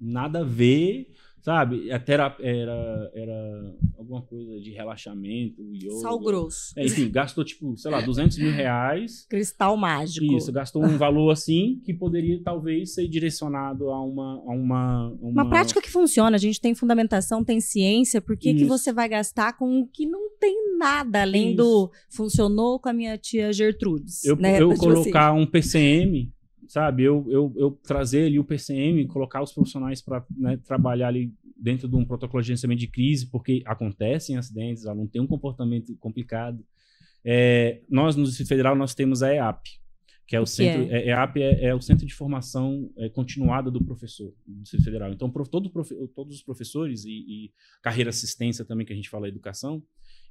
nada a ver sabe? Até era, era, era alguma coisa de relaxamento, yoga. Sal grosso. É, enfim, gastou, tipo, sei lá, 200 mil reais. Cristal mágico. Isso, gastou um valor assim que poderia talvez ser direcionado a uma... A uma, uma... uma prática que funciona. A gente tem fundamentação, tem ciência. Por que, que você vai gastar com o que não tem nada além Isso. do funcionou com a minha tia Gertrudes? Eu, né? eu tipo colocar assim. um PCM sabe? Eu, eu, eu trazer ali o PCM, colocar os profissionais para né, trabalhar ali dentro de um protocolo de gerenciamento de crise, porque acontecem acidentes, ela não tem um comportamento complicado. É, nós, no Distrito Federal, nós temos a EAP, que é o, o centro, é? É, EAP é, é, o Centro de Formação é, Continuada do Professor do Distrito Federal. Então, todo, todos os professores e, e carreira assistência também, que a gente fala educação,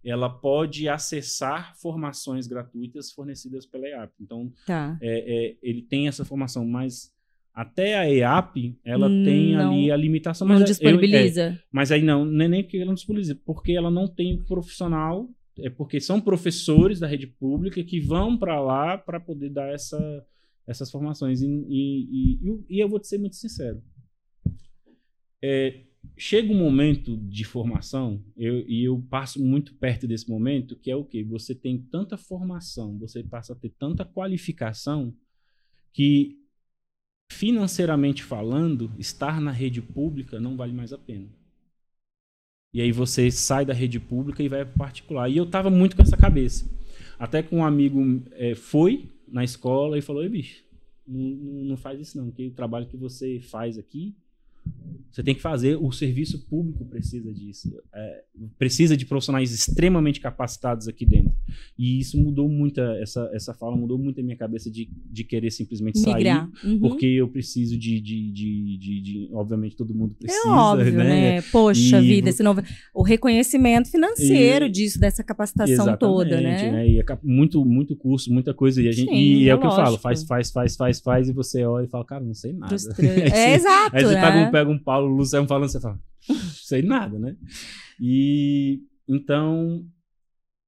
ela pode acessar formações gratuitas fornecidas pela EAP. Então, tá. é, é, ele tem essa formação, mas até a EAP, ela hum, tem não, ali a limitação. Mas não disponibiliza. Eu, é, mas aí não, é nem porque ela não disponibiliza, porque ela não tem profissional, é porque são professores da rede pública que vão para lá para poder dar essa, essas formações. E, e, e, e, eu vou te ser muito sincero. É, chega um momento de formação, eu, e eu passo muito perto desse momento, que é o que? Você tem tanta formação, você passa a ter tanta qualificação, que financeiramente falando, estar na rede pública não vale mais a pena. E aí você sai da rede pública e vai para particular. E eu estava muito com essa cabeça. Até que um amigo é, foi na escola e falou: Ei, bicho, não, não faz isso não, porque o trabalho que você faz aqui você tem que fazer, o serviço público precisa disso. É, precisa de profissionais extremamente capacitados aqui dentro. E isso mudou muito, essa, essa fala mudou muito a minha cabeça de, de querer simplesmente Migrar. sair. Uhum. Porque eu preciso de, de, de, de, de, Obviamente, todo mundo é precisa. É óbvio, né? né? Poxa e, vida, esse novo, o reconhecimento financeiro e, disso, dessa capacitação toda, né? né? E é muito, muito curso, muita coisa. E, a gente, Sim, e é, é o que eu falo: faz, faz, faz, faz, faz, e você olha e fala, cara, não sei nada. é exato. Aí você né? pega um, pega um Paulo Luciano falando, você fala, sei nada, né? E então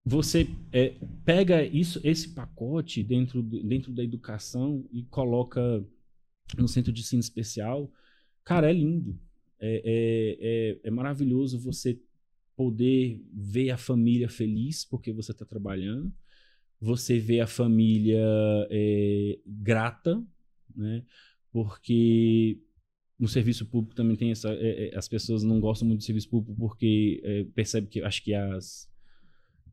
você é, pega isso, esse pacote dentro, dentro da educação e coloca no centro de ensino especial, cara, é lindo. É, é, é, é maravilhoso você poder ver a família feliz porque você está trabalhando, você vê a família é, grata, né? Porque no serviço público também tem essa. É, as pessoas não gostam muito do serviço público porque é, percebe que acho que as.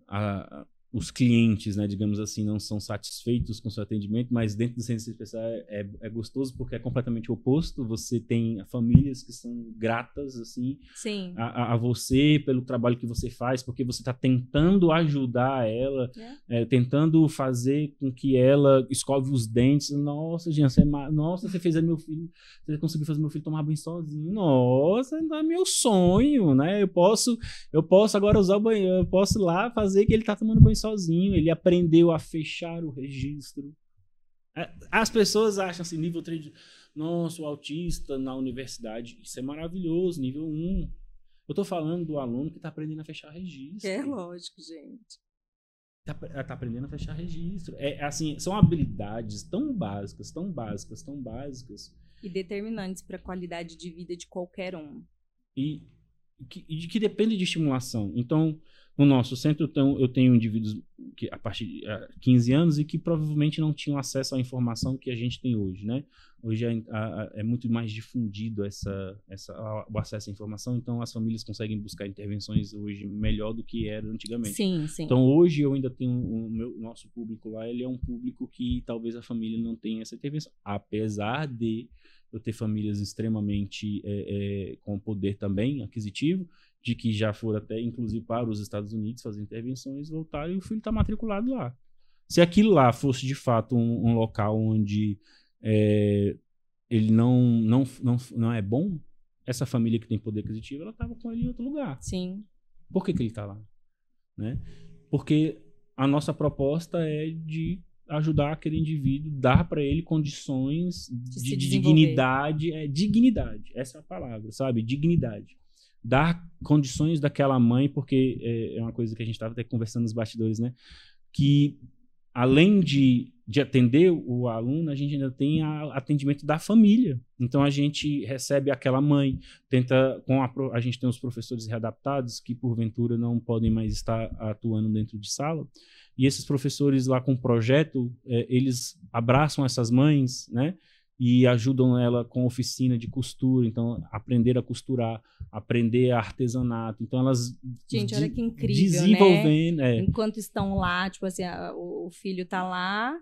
A, os clientes, né, digamos assim, não são satisfeitos com o seu atendimento, mas dentro do centro especial é, é, é, gostoso porque é completamente oposto. Você tem famílias que são gratas assim a, a, você pelo trabalho que você faz, porque você está tentando ajudar ela, é. É, tentando fazer com que ela escove os dentes. Nossa, Jean, você, é nossa, você fez meu filho, você conseguiu fazer meu filho tomar banho sozinho. Nossa, é meu sonho, né? Eu posso, eu posso agora usar o banheiro, eu posso lá fazer que ele está tomando banho sozinho, ele aprendeu a fechar o registro. É, as pessoas acham assim, nível 3, nossa, o autista na universidade, isso é maravilhoso, nível 1. Eu estou falando do aluno que está aprendendo a fechar registro. É lógico, gente. Está tá aprendendo a fechar registro. É assim, são habilidades tão básicas, tão básicas, tão básicas. E determinantes para a qualidade de vida de qualquer um. E que, e que depende de estimulação. Então, no nosso centro, então, eu tenho indivíduos que a partir de 15 anos e que provavelmente não tinham acesso à informação que a gente tem hoje, né? Hoje é, é muito mais difundido essa, essa, o acesso à informação, então as famílias conseguem buscar intervenções hoje melhor do que era antigamente. Sim, sim. Então hoje eu ainda tenho o meu nosso público lá, ele é um público que talvez a família não tenha essa intervenção, apesar de eu ter famílias extremamente é, é, com poder também aquisitivo, de que já foram até, inclusive, para os Estados Unidos fazer intervenções, voltaram e o filho está matriculado lá. Se aquilo lá fosse de fato um, um local onde é, ele não, não, não, não é bom, essa família que tem poder aquisitivo, ela estava com ele em outro lugar. Sim. Por que, que ele está lá? Né? Porque a nossa proposta é de ajudar aquele indivíduo, dar para ele condições De de, dignidade, é, dignidade, essa é a palavra, sabe? Dignidade. Dar condições daquela mãe, porque é, é uma coisa que a gente estava até conversando nos bastidores, né? Que além de, de atender o aluno, a gente ainda tem a, atendimento da família. Então a gente recebe aquela mãe, tenta com a, a gente tem os professores readaptados que porventura não podem mais estar atuando dentro de sala. E esses professores lá com o projeto, eh, eles abraçam essas mães, né? E ajudam ela com oficina de costura, então aprender a costurar, aprender artesanato. Então elas Gente, olha que incrível, né? desenvolvendo, é. Enquanto estão lá, tipo assim, a- o, filho tá lá,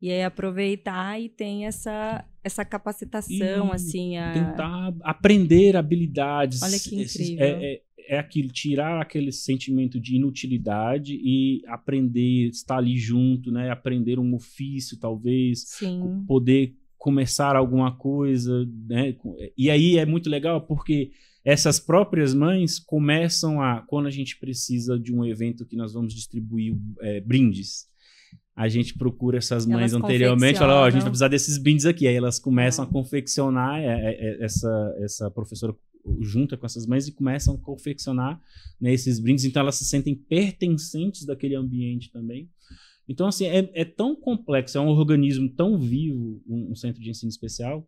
e aí aproveitar e tem essa, essa capacitação, E assim, a... tentar aprender habilidades. Olha que Esses- incrível. É, é, é aquilo, tirar aquele sentimento de inutilidade e aprender, estar ali junto, né? Aprender um ofício, talvez, Sim. poder começar alguma coisa, né? E aí é muito legal porque essas próprias mães começam a, quando a gente precisa de um evento que nós vamos distribuir é, brindes, a gente procura essas mães Elas anteriormente, fala, ó, a gente vai precisar desses brindes aqui, aí elas começam Ah. a confeccionar, é, é, é, essa, essa professora junta com essas mães e começam a confeccionar né, esses brindes, então elas se sentem pertencentes daquele ambiente também. Então, assim, é, é tão complexo, é um organismo tão vivo, um, um centro de ensino especial,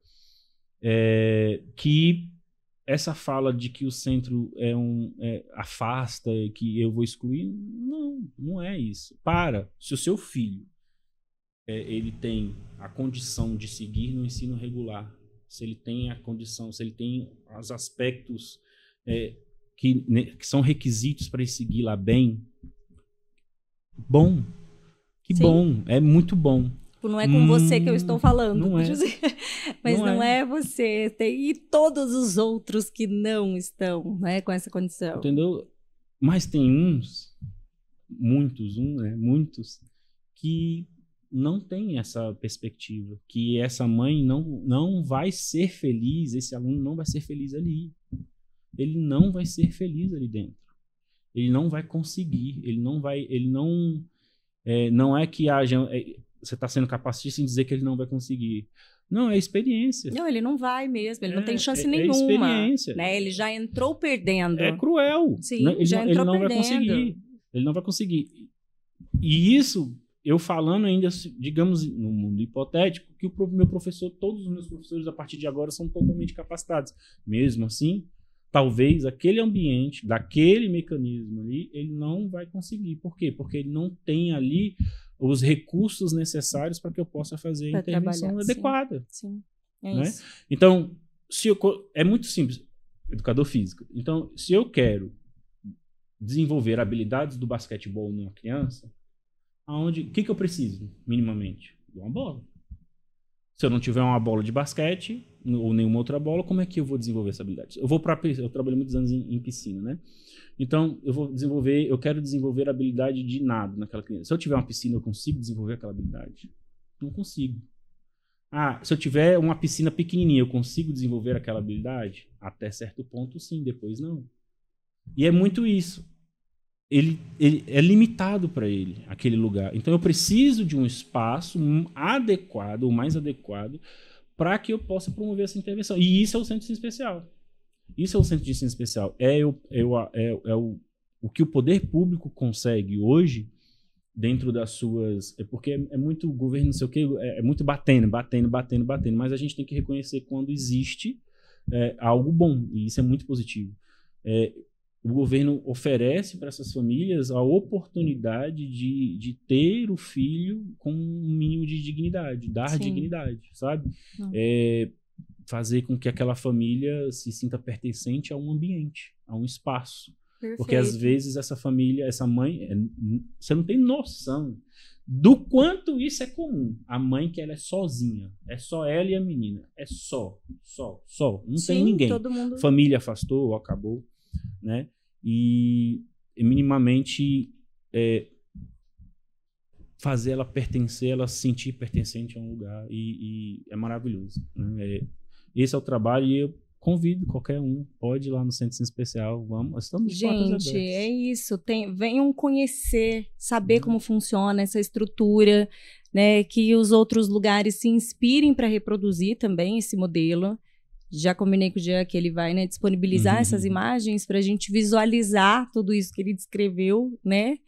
é, que essa fala de que o centro é um é, afasta, que eu vou excluir, não, não é isso. Para, se o seu filho é, ele tem a condição de seguir no ensino regular, se ele tem a condição, se ele tem os aspectos é, que, né, que são requisitos para ele seguir lá bem, bom, que Sim. bom, é muito bom. Tipo, não é com você que eu Hum, estou falando. não é. Mas Não não, é. é. você. Tem, e todos os outros que não estão né, com essa condição. Entendeu? Mas tem uns, muitos, um, né, muitos, que não tem essa perspectiva, que essa mãe não, não vai ser feliz, esse aluno não vai ser feliz ali. Ele não vai ser feliz ali dentro. Ele não vai conseguir, ele não vai, ele não, é, não é que haja, é, você está sendo capacitista em dizer que ele não vai conseguir. Não, é experiência. Não, ele não vai mesmo, ele não É, tem chance é- é nenhuma. experiência. né? Ele já entrou perdendo. É cruel. Sim, né? ele, já não- ele entrou não vai perdendo. conseguir. Ele não vai conseguir. E isso, eu falando ainda, digamos, no mundo hipotético, que o meu professor, todos os meus professores a partir de agora são totalmente capacitados. Mesmo assim, talvez aquele ambiente, daquele mecanismo ali, ele não vai conseguir. Por quê? Porque ele não tem ali os recursos necessários para que eu possa fazer a Pra intervenção trabalhar, sim. adequada. Sim, é Né? isso. Então, se eu é muito simples, educador físico. Então, se eu quero desenvolver habilidades do basquetebol numa criança, aonde, o que, que eu preciso minimamente? De uma bola. Se eu não tiver uma bola de basquete ou nenhuma outra bola, como é que eu vou desenvolver essa habilidade? Eu vou para eu trabalhei muitos anos em, em piscina, né? Então, eu vou desenvolver, eu quero desenvolver a habilidade de nado naquela criança. Se eu tiver uma piscina, eu consigo desenvolver aquela habilidade? Não consigo. Ah, se eu tiver uma piscina pequenininha, eu consigo desenvolver aquela habilidade? Até certo ponto, sim, depois não. E é muito isso. Ele, ele é limitado para ele, aquele lugar. Então eu preciso de um espaço adequado, o mais adequado, para que eu possa promover essa intervenção. E isso é o centro de ensino especial. Isso é o centro de ensino especial. É, o, é, o, é, é o, o que o poder público consegue hoje dentro das suas. É porque é, é muito governo, não sei o quê, é, é muito batendo, batendo, batendo, batendo. Mas a gente tem que reconhecer quando existe é, algo bom, e isso é muito positivo. O governo oferece para essas famílias a oportunidade de, de ter o filho com um mínimo de dignidade, dar Sim. dignidade, sabe? É, fazer com que aquela família se sinta pertencente a um ambiente, a um espaço. Porque às Perfeito. vezes essa família, essa mãe, é, você não tem noção do quanto isso é comum. A mãe que ela é sozinha, é só ela e a menina, é só, só, só, não tem Sim, ninguém. Todo mundo. Família afastou, acabou, né? E minimamente é, fazer ela pertencer, ela se sentir pertencente a um lugar e, e é maravilhoso. né? É, esse é o trabalho e eu convido qualquer um, pode ir lá no Centro Especial, vamos, estamos de Gente, é isso, tem, venham conhecer, saber uhum. como funciona essa estrutura, né, que os outros lugares se inspirem para reproduzir também esse modelo. Já combinei com o Jean que ele vai né, disponibilizar uhum. essas imagens para a gente visualizar tudo isso que ele descreveu, né?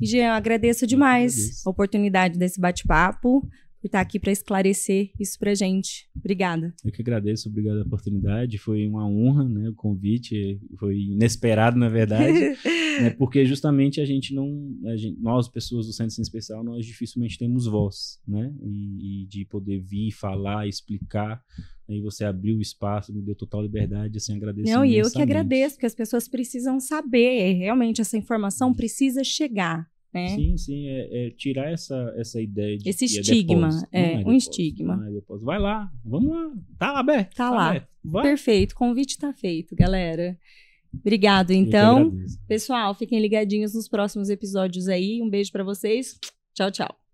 E Jean, agradeço demais agradeço. a oportunidade desse bate-papo por estar aqui para esclarecer isso para gente. Obrigada. Eu que agradeço, obrigado a oportunidade. Foi uma honra, né? O convite foi inesperado, na verdade, né, porque justamente a gente não, a gente, nós pessoas do Centro Ciência Especial, nós dificilmente temos voz, né? E, e de poder vir, falar, explicar. Aí você abriu o espaço, me deu total liberdade, assim, agradeço Não, e eu que agradeço, porque as pessoas precisam saber, realmente essa informação precisa chegar, né? Sim, sim, é, é, tirar essa, essa ideia de esse é estigma, é, é, é um depósito, estigma. É Vai lá, vamos lá, tá lá aberto. Tá, tá lá, aberto. perfeito, convite tá feito, galera. Obrigado, então. Pessoal, fiquem ligadinhos nos próximos episódios aí. Um beijo para vocês. Tchau, tchau.